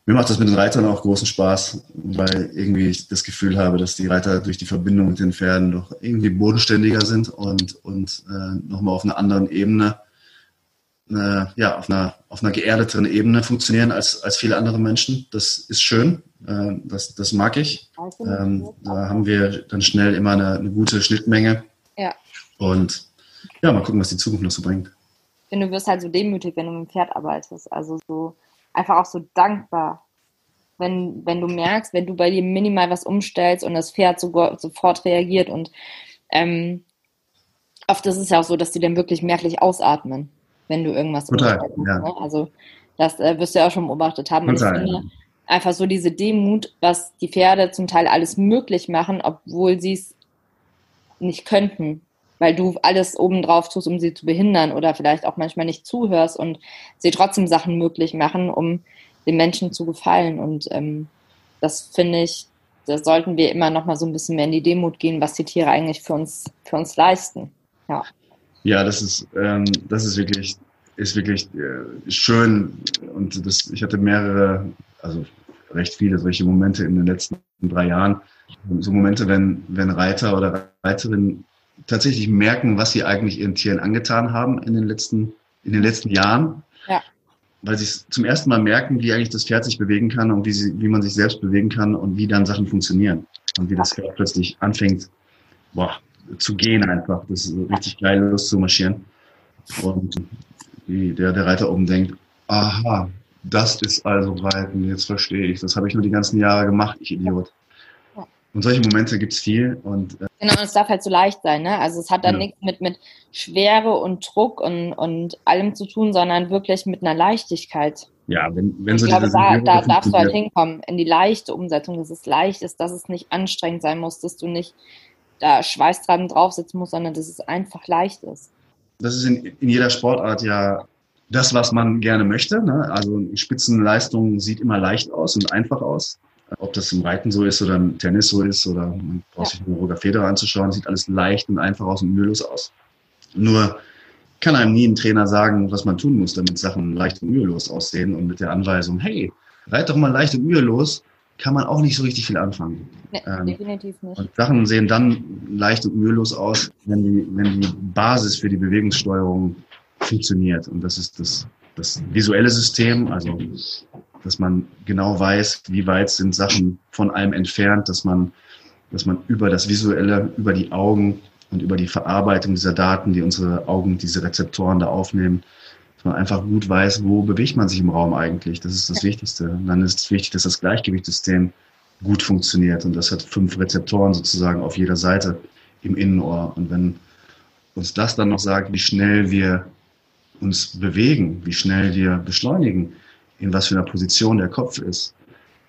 mir macht das mit den Reitern auch großen Spaß, weil irgendwie ich das Gefühl habe, dass die Reiter durch die Verbindung mit den Pferden doch irgendwie bodenständiger sind und, und äh, nochmal auf einer anderen Ebene äh, ja, auf einer, auf einer geerdeteren Ebene funktionieren als, als viele andere Menschen. Das ist schön, äh, das, das mag ich. Ähm, da haben wir dann schnell immer eine, eine, gute Schnittmenge. Ja. Und ja, mal gucken, was die Zukunft noch so bringt. Ich finde, du wirst halt so demütig, wenn du mit dem Pferd arbeitest. Also so einfach auch so dankbar. Wenn, wenn du merkst, wenn du bei dir minimal was umstellst und das Pferd so, sofort reagiert und ähm, oft ist es ja auch so, dass die dann wirklich merklich ausatmen wenn du irgendwas Total, ja. Ne? Also das äh, wirst du ja auch schon beobachtet haben. Total, und ich finde, einfach so diese Demut, was die Pferde zum Teil alles möglich machen, obwohl sie es nicht könnten, weil du alles obendrauf tust, um sie zu behindern oder vielleicht auch manchmal nicht zuhörst und sie trotzdem Sachen möglich machen, um den Menschen zu gefallen. Und ähm, das finde ich, da sollten wir immer noch mal so ein bisschen mehr in die Demut gehen, was die Tiere eigentlich für uns, für uns leisten. Ja. Ja, das ist, ähm, das ist wirklich, ist wirklich äh, schön. Und das, ich hatte mehrere, also recht viele solche Momente in den letzten drei Jahren. So Momente, wenn, wenn Reiter oder Reiterinnen tatsächlich merken, was sie eigentlich ihren Tieren angetan haben in den letzten, in den letzten Jahren. Ja. Weil sie zum ersten Mal merken, wie eigentlich das Pferd sich bewegen kann und wie, sie, wie man sich selbst bewegen kann und wie dann Sachen funktionieren. Und wie das Pferd plötzlich anfängt, boah, zu gehen einfach. Das ist richtig geil, loszumarschieren. Und die, der, der Reiter oben denkt, aha, das ist also Reiten, jetzt verstehe ich. Das habe ich nur die ganzen Jahre gemacht, ich Idiot. Und solche Momente gibt es viel. Und, äh genau, und es darf halt so leicht sein. Ne? Also es hat dann ja. nichts mit, mit Schwere und Druck und, und allem zu tun, sondern wirklich mit einer Leichtigkeit. Ja, wenn, wenn so ich glaube, da, da darfst du halt hinkommen, in die leichte Umsetzung, dass es leicht ist, dass es nicht anstrengend sein muss, dass du nicht da Schweiß dran draufsetzen muss, sondern dass es einfach leicht ist. Das ist in, in jeder Sportart ja das, was man gerne möchte. Ne? Also Spitzenleistung sieht immer leicht aus und einfach aus. Ob das im Reiten so ist oder im Tennis so ist oder man braucht sich nur Roger Federer anzuschauen, sieht alles leicht und einfach aus und mühelos aus. Nur kann einem nie ein Trainer sagen, was man tun muss, damit Sachen leicht und mühelos aussehen und mit der Anweisung, hey, reit doch mal leicht und mühelos kann man auch nicht so richtig viel anfangen. Nee, ähm, definitiv nicht. Und Sachen sehen dann leicht und mühelos aus, wenn die, wenn die Basis für die Bewegungssteuerung funktioniert. Und das ist das, das visuelle System, also dass man genau weiß, wie weit sind Sachen von einem entfernt, dass man, dass man über das Visuelle, über die Augen und über die Verarbeitung dieser Daten, die unsere Augen, diese Rezeptoren da aufnehmen, dass man einfach gut weiß, wo bewegt man sich im Raum eigentlich. Das ist das. Wichtigste. Und dann ist es wichtig, dass das Gleichgewichtssystem gut funktioniert. Und das hat fünf Rezeptoren sozusagen auf jeder Seite im Innenohr. Und wenn uns das dann noch sagt, wie schnell wir uns bewegen, wie schnell wir beschleunigen, in was für einer Position der Kopf ist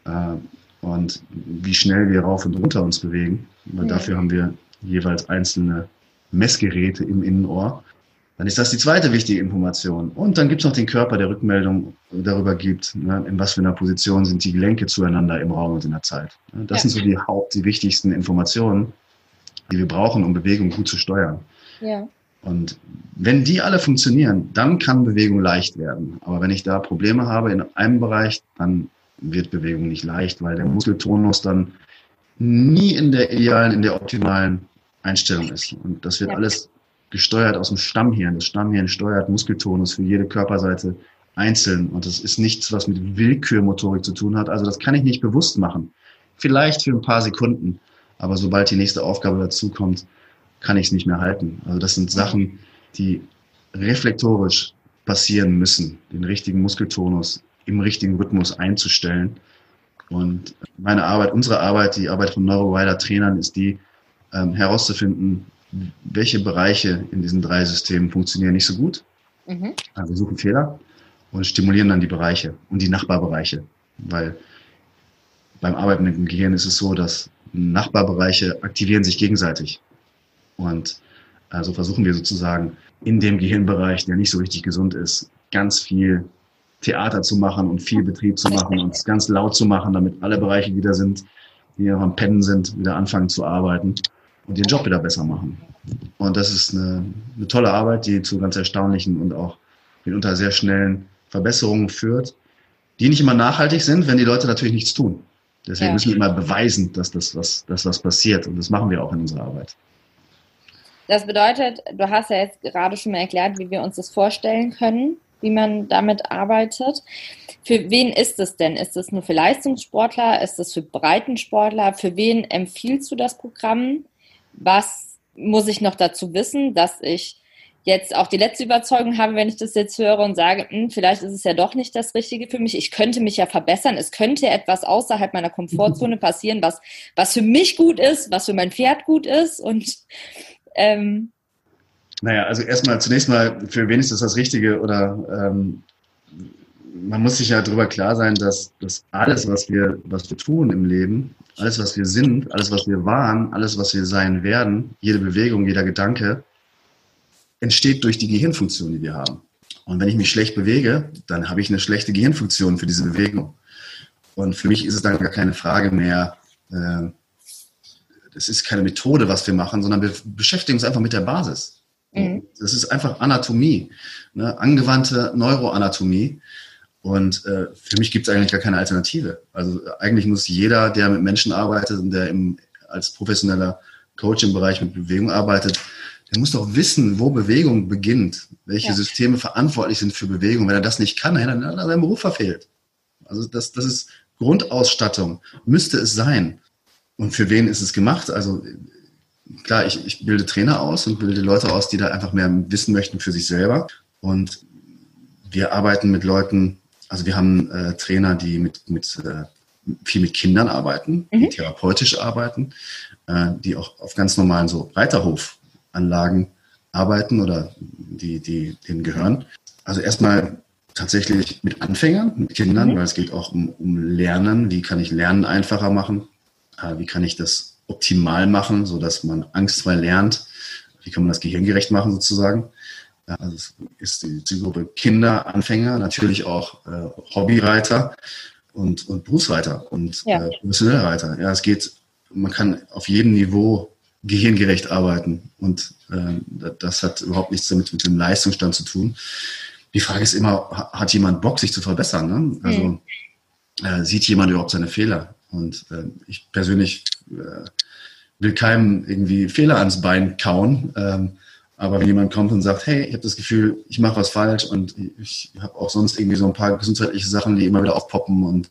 äh, und wie schnell wir rauf und runter uns bewegen, weil ja. dafür haben wir jeweils einzelne Messgeräte im Innenohr, dann ist das die zweite wichtige Information. Und dann gibt es noch den Körper, der Rückmeldung darüber gibt, ne, in was für einer Position sind die Gelenke zueinander im Raum und in der Zeit. Das ja. sind so die Haupt, die wichtigsten Informationen, die wir brauchen, um Bewegung gut zu steuern. Ja. Und wenn die alle funktionieren, dann kann Bewegung leicht werden. Aber wenn ich da Probleme habe in einem Bereich, dann wird Bewegung nicht leicht, weil der Muskeltonus dann nie in der idealen, in der optimalen Einstellung ist. Und das wird ja. alles gesteuert aus dem Stammhirn. Das Stammhirn steuert Muskeltonus für jede Körperseite einzeln. Und das ist nichts, was mit Willkürmotorik zu tun hat. Also das kann ich nicht bewusst machen. Vielleicht für ein paar Sekunden. Aber sobald die nächste Aufgabe dazukommt, kann ich es nicht mehr halten. Also das sind Sachen, die reflektorisch passieren müssen, den richtigen Muskeltonus im richtigen Rhythmus einzustellen. Und meine Arbeit, unsere Arbeit, die Arbeit von Neurorider-Trainern ist die, ähm, herauszufinden, welche Bereiche in diesen drei Systemen funktionieren nicht so gut. Mhm. Also wir suchen Fehler und stimulieren dann die Bereiche und die Nachbarbereiche. Weil beim Arbeiten mit dem Gehirn ist es so, dass Nachbarbereiche aktivieren sich gegenseitig. Und also versuchen wir sozusagen in dem Gehirnbereich, der nicht so richtig gesund ist, ganz viel Theater zu machen und viel Betrieb zu machen und es ganz laut zu machen, damit alle Bereiche wieder sind, die noch am Pennen sind, wieder anfangen zu arbeiten und ihren Job wieder besser machen. Und das ist eine, eine tolle Arbeit, die zu ganz erstaunlichen und auch mitunter sehr schnellen Verbesserungen führt, die nicht immer nachhaltig sind, wenn die Leute natürlich nichts tun. Deswegen ja. müssen wir immer beweisen, dass das was, dass was passiert. Und das machen wir auch in unserer Arbeit. Das bedeutet, du hast ja jetzt gerade schon mal erklärt, wie wir uns das vorstellen können, wie man damit arbeitet. Für wen ist es denn? Ist es nur für Leistungssportler? Ist es für Breitensportler? Für wen empfiehlst du das Programm? Was muss ich noch dazu wissen, dass ich jetzt auch die letzte Überzeugung habe, wenn ich das jetzt höre und sage, hm, vielleicht ist es ja doch nicht das Richtige für mich. Ich könnte mich ja verbessern. Es könnte etwas außerhalb meiner Komfortzone passieren, was, was für mich gut ist, was für mein Pferd gut ist. Und ähm, naja, also erstmal zunächst mal, für wen ist das das Richtige? Oder ähm, man muss sich ja darüber klar sein, dass, dass alles, was wir, was wir tun im Leben, alles, was wir sind, alles, was wir waren, alles, was wir sein werden, jede Bewegung, jeder Gedanke, entsteht durch die Gehirnfunktion, die wir haben. Und wenn ich mich schlecht bewege, dann habe ich eine schlechte Gehirnfunktion für diese Bewegung. Und für mich ist es dann gar keine Frage mehr, äh, das ist keine Methode, was wir machen, sondern wir beschäftigen uns einfach mit der Basis. Mhm. Das ist einfach Anatomie, ne? angewandte Neuroanatomie. Und äh, für mich gibt es eigentlich gar keine Alternative. Also eigentlich muss jeder, der mit Menschen arbeitet und der im, als professioneller Coach im Bereich mit Bewegung arbeitet, der muss doch wissen, wo Bewegung beginnt, welche ja. Systeme verantwortlich sind für Bewegung. Wenn er das nicht kann, dann hat er seinen Beruf verfehlt. Also das, das ist Grundausstattung, müsste es sein. Und für wen ist es gemacht? Also klar, ich, ich bilde Trainer aus und bilde Leute aus, die da einfach mehr wissen möchten für sich selber. Und wir arbeiten mit Leuten, also wir haben äh, Trainer, die mit, mit äh, viel mit Kindern arbeiten, mhm. die therapeutisch arbeiten, äh, die auch auf ganz normalen so Reiterhofanlagen arbeiten oder die, die denen gehören. Also erstmal tatsächlich mit Anfängern, mit Kindern, mhm. weil es geht auch um, um Lernen. Wie kann ich Lernen einfacher machen? Wie kann ich das optimal machen, sodass man angstfrei lernt? Wie kann man das gehirngerecht machen sozusagen? Also es ist die Zielgruppe Kinder, Anfänger, natürlich auch äh, Hobbyreiter und, und Berufsreiter und ja. äh, professionelle Reiter. Ja, es geht, man kann auf jedem Niveau gehirngerecht arbeiten und äh, das hat überhaupt nichts damit mit dem Leistungsstand zu tun. Die Frage ist immer, hat jemand Bock, sich zu verbessern? Ne? Also mhm. äh, sieht jemand überhaupt seine Fehler? Und äh, ich persönlich äh, will keinem irgendwie Fehler ans Bein kauen. Ähm, aber wenn jemand kommt und sagt, hey, ich habe das Gefühl, ich mache was falsch und ich habe auch sonst irgendwie so ein paar gesundheitliche Sachen, die immer wieder aufpoppen und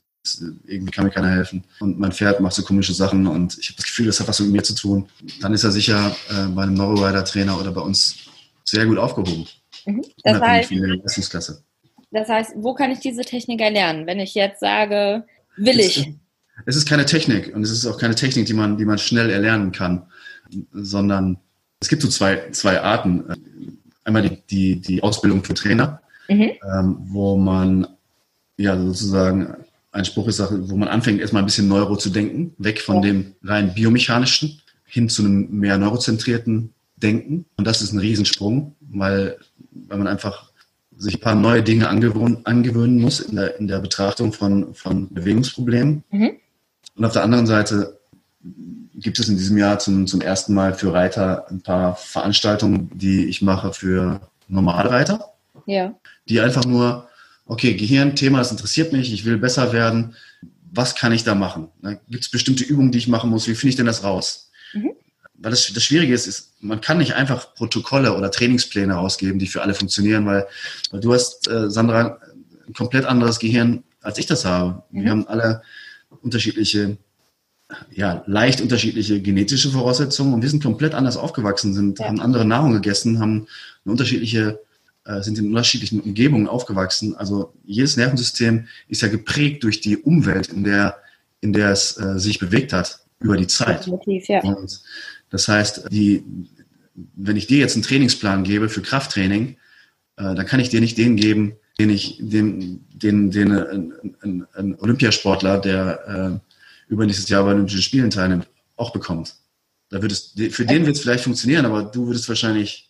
irgendwie kann mir keiner helfen. Und mein Pferd macht so komische Sachen und ich habe das Gefühl, das hat was mit mir zu tun. Dann ist er sicher äh, bei einem Neurorider-Trainer oder bei uns sehr gut aufgehoben. Mhm. Das, heißt, Leistungsklasse. das heißt, wo kann ich diese Technik erlernen? Wenn ich jetzt sage, will ich? Es ist keine Technik und es ist auch keine Technik, die man, die man schnell erlernen kann, sondern es gibt so zwei, zwei Arten. Einmal die, die, die Ausbildung für Trainer, mhm. ähm, wo man ja sozusagen ein Spruch ist, wo man anfängt, erstmal ein bisschen neuro zu denken, weg von ja. dem rein biomechanischen hin zu einem mehr neurozentrierten Denken. Und das ist ein Riesensprung, weil, weil man einfach sich ein paar neue Dinge angewöhnen, angewöhnen muss in der, in der Betrachtung von, von Bewegungsproblemen. Mhm. Und auf der anderen Seite gibt es in diesem Jahr zum, zum ersten Mal für Reiter ein paar Veranstaltungen, die ich mache für Normalreiter. Ja. Die einfach nur okay, Gehirnthema, das interessiert mich, ich will besser werden. Was kann ich da machen? Gibt es bestimmte Übungen, die ich machen muss? Wie finde ich denn das raus? Mhm. Weil das, das Schwierige ist, ist, man kann nicht einfach Protokolle oder Trainingspläne rausgeben, die für alle funktionieren, weil, weil du hast, äh, Sandra, ein komplett anderes Gehirn, als ich das habe. Mhm. Wir haben alle unterschiedliche, ja, leicht unterschiedliche genetische Voraussetzungen und wir sind komplett anders aufgewachsen, sind, ja. haben andere Nahrung gegessen, haben eine unterschiedliche äh, sind in unterschiedlichen Umgebungen aufgewachsen. Also jedes Nervensystem ist ja geprägt durch die Umwelt, in der, in der es äh, sich bewegt hat über die Zeit. Ja. Und das heißt, die, wenn ich dir jetzt einen Trainingsplan gebe für Krafttraining, äh, dann kann ich dir nicht den geben, den ich, den, den, den ein, ein, Olympiasportler, der äh, übernächstes Jahr bei Olympischen Spielen teilnimmt, auch bekommt. Da wird es, für den wird es vielleicht funktionieren, aber du würdest wahrscheinlich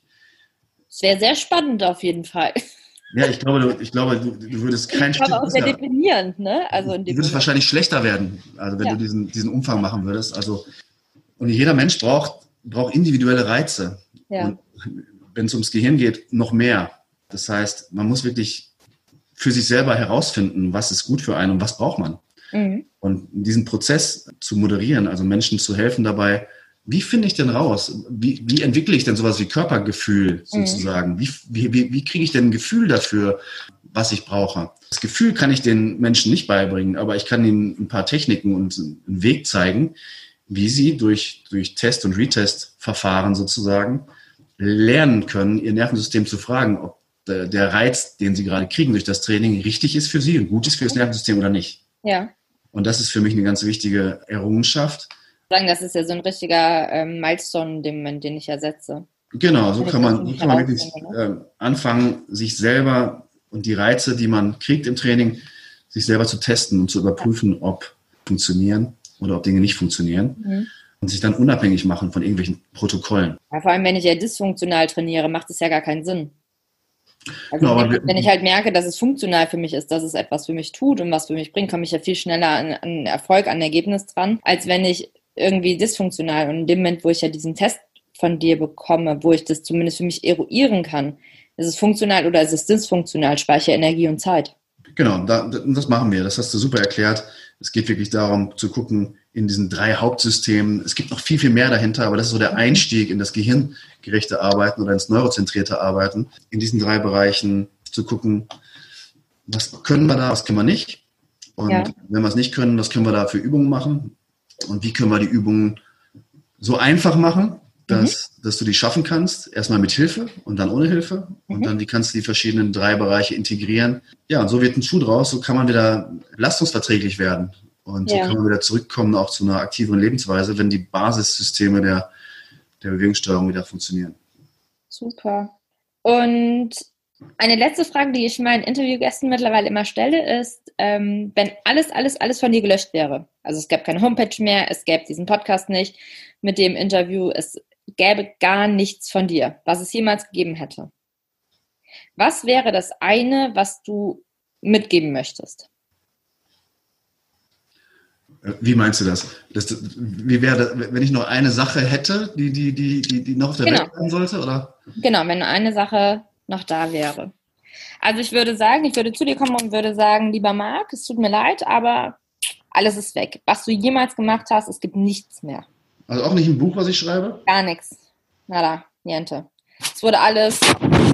es wäre sehr spannend auf jeden Fall. Ja, ich glaube, du, ich glaube, du, du würdest kein Stück. Aber auch sehr deprimierend, ne? Also du würdest wahrscheinlich schlechter werden, also wenn ja. du diesen, diesen Umfang machen würdest. Also, und jeder Mensch braucht, braucht individuelle Reize. Ja. Wenn es ums Gehirn geht, noch mehr. Das heißt, man muss wirklich für sich selber herausfinden, was ist gut für einen und was braucht man. Mhm. Und diesen Prozess zu moderieren, also Menschen zu helfen dabei, wie finde ich denn raus? Wie, wie entwickle ich denn sowas wie Körpergefühl sozusagen? Mhm. Wie, wie, wie kriege ich denn ein Gefühl dafür, was ich brauche? Das Gefühl kann ich den Menschen nicht beibringen, aber ich kann ihnen ein paar Techniken und einen Weg zeigen, wie sie durch, durch Test- und Retest-Verfahren sozusagen lernen können, ihr Nervensystem zu fragen, ob der Reiz, den sie gerade kriegen durch das Training, richtig ist für sie und gut ist für das Nervensystem oder nicht. Ja. Und das ist für mich eine ganz wichtige Errungenschaft sagen, das ist ja so ein richtiger ähm, Milestone Moment, den ich ersetze. Genau, so kann man, so kann man wirklich äh, anfangen, sich selber und die Reize, die man kriegt im Training, sich selber zu testen und zu überprüfen, ob funktionieren oder ob Dinge nicht funktionieren. Mhm. Und sich dann unabhängig machen von irgendwelchen Protokollen. Ja, vor allem, wenn ich ja dysfunktional trainiere, macht es ja gar keinen Sinn. Also genau, wenn, wenn, ich halt merke, dass es funktional für mich ist, dass es etwas für mich tut und was für mich bringt, komme ich ja viel schneller an, an Erfolg, an Ergebnis dran, als wenn ich irgendwie dysfunktional. Und in dem Moment, wo ich ja diesen Test von dir bekomme, wo ich das zumindest für mich eruieren kann, ist es funktional oder ist es dysfunktional, speicher Energie und Zeit. Genau, da, das machen wir. Das hast du super erklärt. Es geht wirklich darum zu gucken in diesen drei Hauptsystemen. Es gibt noch viel, viel mehr dahinter, aber das ist so der. Einstieg in das gehirngerechte Arbeiten oder ins neurozentrierte Arbeiten. In diesen drei Bereichen zu gucken, was können wir da, was können wir nicht. Und ja. wenn wir es nicht können, was können wir da für Übungen machen? Und wie können wir die Übungen so einfach machen, dass, mhm. dass du die schaffen kannst? Erstmal mit Hilfe und dann ohne Hilfe. Mhm. Und dann wie kannst du die verschiedenen drei Bereiche integrieren? Ja, und so wird ein Schuh draus. So kann man wieder belastungsverträglich werden. Und ja. so kann man wieder zurückkommen auch zu einer aktiveren Lebensweise, wenn die Basissysteme der, der Bewegungssteuerung wieder funktionieren. Super. Und eine letzte Frage, die ich meinen Interviewgästen mittlerweile immer stelle, ist, ähm, wenn alles, alles, alles von dir gelöscht wäre, also es gäbe keine Homepage mehr, es gäbe diesen Podcast nicht mit dem Interview, es gäbe gar nichts von dir, was es jemals gegeben hätte. Was wäre das eine, was du mitgeben möchtest? Wie meinst du das? das wie wäre, wenn ich noch eine Sache hätte, die, die, die, die, die noch auf der genau. Welt sein sollte, oder? Genau, wenn eine Sache noch da wäre. Also ich würde sagen, ich würde zu dir kommen und würde sagen, lieber Marc, es tut mir leid, aber Alles ist weg. Was du jemals gemacht hast, es gibt nichts mehr. Also auch nicht ein Buch, was ich schreibe? Gar nichts. Nada, niente. Es wurde alles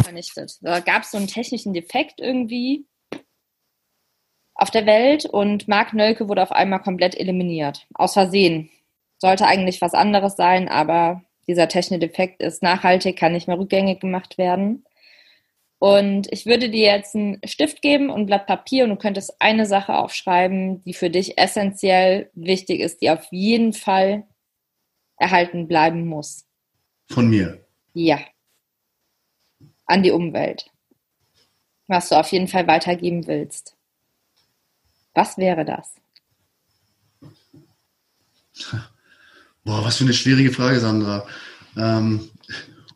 vernichtet. Da gab es so einen technischen Defekt irgendwie auf der Welt und Mark Nölke wurde auf einmal komplett eliminiert. Aus Versehen. Sollte eigentlich was anderes sein, aber dieser technische Defekt ist nachhaltig, kann nicht mehr rückgängig gemacht werden. Und ich würde dir jetzt einen Stift geben und ein Blatt Papier und du könntest eine Sache aufschreiben, die für dich essentiell wichtig ist, die auf jeden Fall erhalten bleiben muss. Von mir? Ja. An die Umwelt. Was du auf jeden Fall weitergeben willst. Was wäre das? Boah, was für eine schwierige Frage, Sandra. Ähm,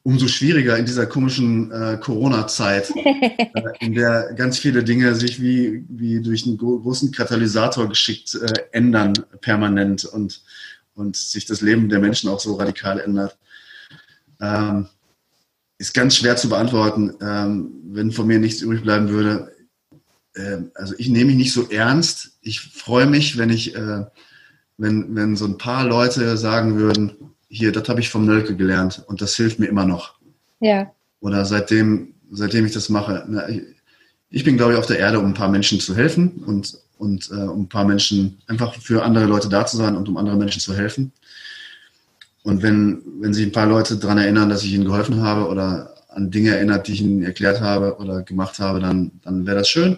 umso schwieriger in dieser komischen äh, Corona-Zeit, äh, in der ganz viele Dinge sich wie, wie durch einen großen Katalysator geschickt äh, ändern permanent und, und sich das Leben der Menschen auch so radikal ändert. Ähm, ist ganz schwer zu beantworten, ähm, wenn von mir nichts übrig bleiben würde. Ähm, also ich nehme mich nicht so ernst. Ich freue mich, wenn ich, äh, wenn, wenn so ein paar Leute sagen würden, hier, das habe ich vom Nölke gelernt und das hilft mir immer noch. Ja. Oder seitdem, seitdem ich das mache. Na, ich bin, glaube ich, auf der Erde, um ein paar Menschen zu helfen und, und äh, um ein paar Menschen einfach für andere Leute da zu sein und um andere Menschen zu helfen. Und wenn, wenn sich ein paar Leute daran erinnern, dass ich ihnen geholfen habe oder an Dinge erinnert, die ich ihnen erklärt habe oder gemacht habe, dann, dann wäre das schön.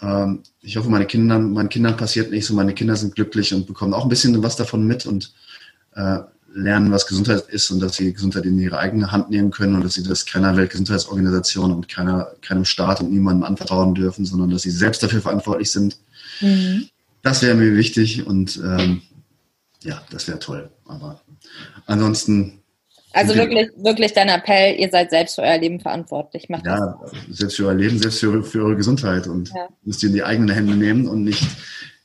Ähm, ich hoffe, meine Kinder, meinen Kindern passiert nichts und meine Kinder sind glücklich und bekommen auch ein bisschen was davon mit und äh, lernen, was Gesundheit ist und dass sie Gesundheit in ihre eigene Hand nehmen können und dass sie das keiner Weltgesundheitsorganisation und keiner, keinem Staat und niemandem anvertrauen dürfen, sondern dass sie selbst dafür verantwortlich sind. Mhm. Das wäre mir wichtig und ähm, ja, das wäre toll. Aber ansonsten. Also wirklich, wirklich dein Appell, ihr seid selbst für euer Leben verantwortlich. Macht ja, das. selbst für euer Leben, selbst für, für eure Gesundheit und ja. müsst ihr in die eigenen Hände nehmen und nicht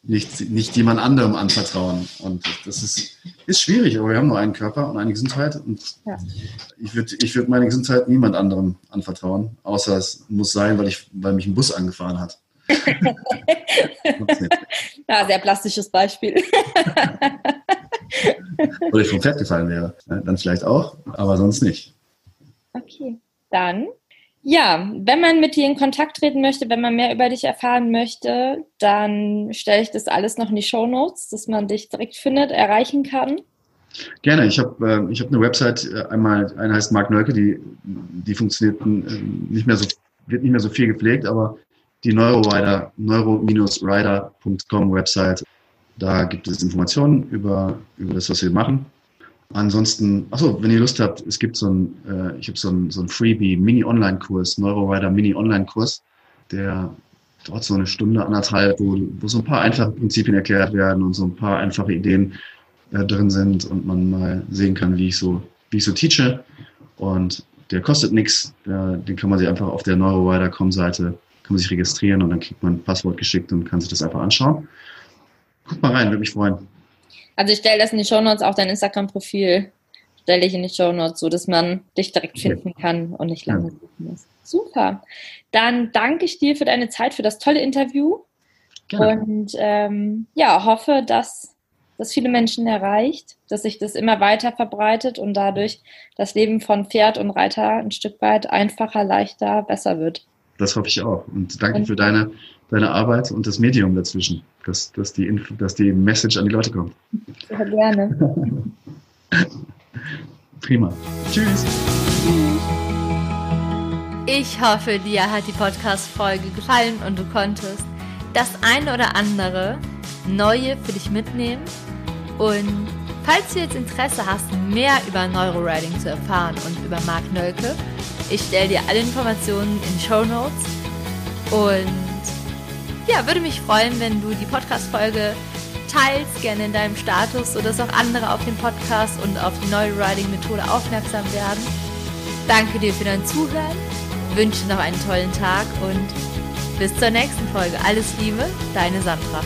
nicht, nicht jemand anderem anvertrauen. Und das ist, ist schwierig, aber wir haben nur einen Körper und eine Gesundheit. Und ja. ich würde ich würd meine Gesundheit niemand anderem anvertrauen, außer es muss sein, weil, ich, weil mich ein Bus angefahren hat. ja, sehr plastisches Beispiel. Oder ich vom Pferd gefallen wäre. Dann vielleicht auch, aber sonst nicht. Okay, dann ja, wenn man mit dir in Kontakt treten möchte, wenn man mehr über dich erfahren möchte, dann stelle ich das alles noch in die Show Notes, dass man dich direkt findet, erreichen kann. Gerne. Ich habe äh, ich hab eine Website, äh, einmal, eine heißt Mark Nölke, die, die funktioniert äh, nicht mehr so, wird nicht mehr so viel gepflegt, aber die NeuroRider, neuro-rider.com Website, da gibt es Informationen über, über das, was wir machen. Ansonsten, achso, wenn ihr Lust habt, es gibt so ein, äh, ich habe so ein, so ein Freebie, Mini-Online-Kurs, Neurorider Mini-Online-Kurs, der dauert so eine Stunde, anderthalb, wo, wo so ein paar einfache Prinzipien erklärt werden und so ein paar einfache Ideen äh, drin sind und man mal sehen kann, wie ich so, wie ich so teache. Und der kostet nichts, äh, den kann man sich einfach auf der Neurorider.com-Seite, kann man sich registrieren und dann kriegt man ein Passwort geschickt und kann sich das einfach anschauen. Guck mal rein, würde mich freuen. Also ich stelle das in die Show Notes, auch dein Instagram-Profil stelle ich in die Show Notes, so dass man dich direkt finden kann und nicht lange suchen muss. Super. Dann danke ich dir für deine Zeit, für das tolle Interview. Gerne. Und ähm, ja, hoffe, dass das viele Menschen erreicht, dass sich das immer weiter verbreitet und dadurch das Leben von Pferd und Reiter ein Stück weit einfacher, leichter, besser wird. Das hoffe ich auch. Und danke und, für deine deine Arbeit und das Medium dazwischen, dass, dass, die, Info, dass die Message an die Leute kommt. Sehr gerne. Prima. Tschüss. Ich hoffe, dir hat die Podcast-Folge gefallen und du konntest das eine oder andere Neue für dich mitnehmen. Und falls du jetzt Interesse hast, mehr über Neuroriding zu erfahren und über Marc Nölke, ich stelle dir alle Informationen in Show Notes. Und ja, würde mich freuen, wenn du die Podcast-Folge teilst, gerne in deinem Status, sodass auch andere auf den Podcast und auf die neue Riding-Methode aufmerksam werden. Danke dir für dein Zuhören, wünsche noch einen tollen Tag und bis zur nächsten Folge. Alles Liebe, deine Sandra.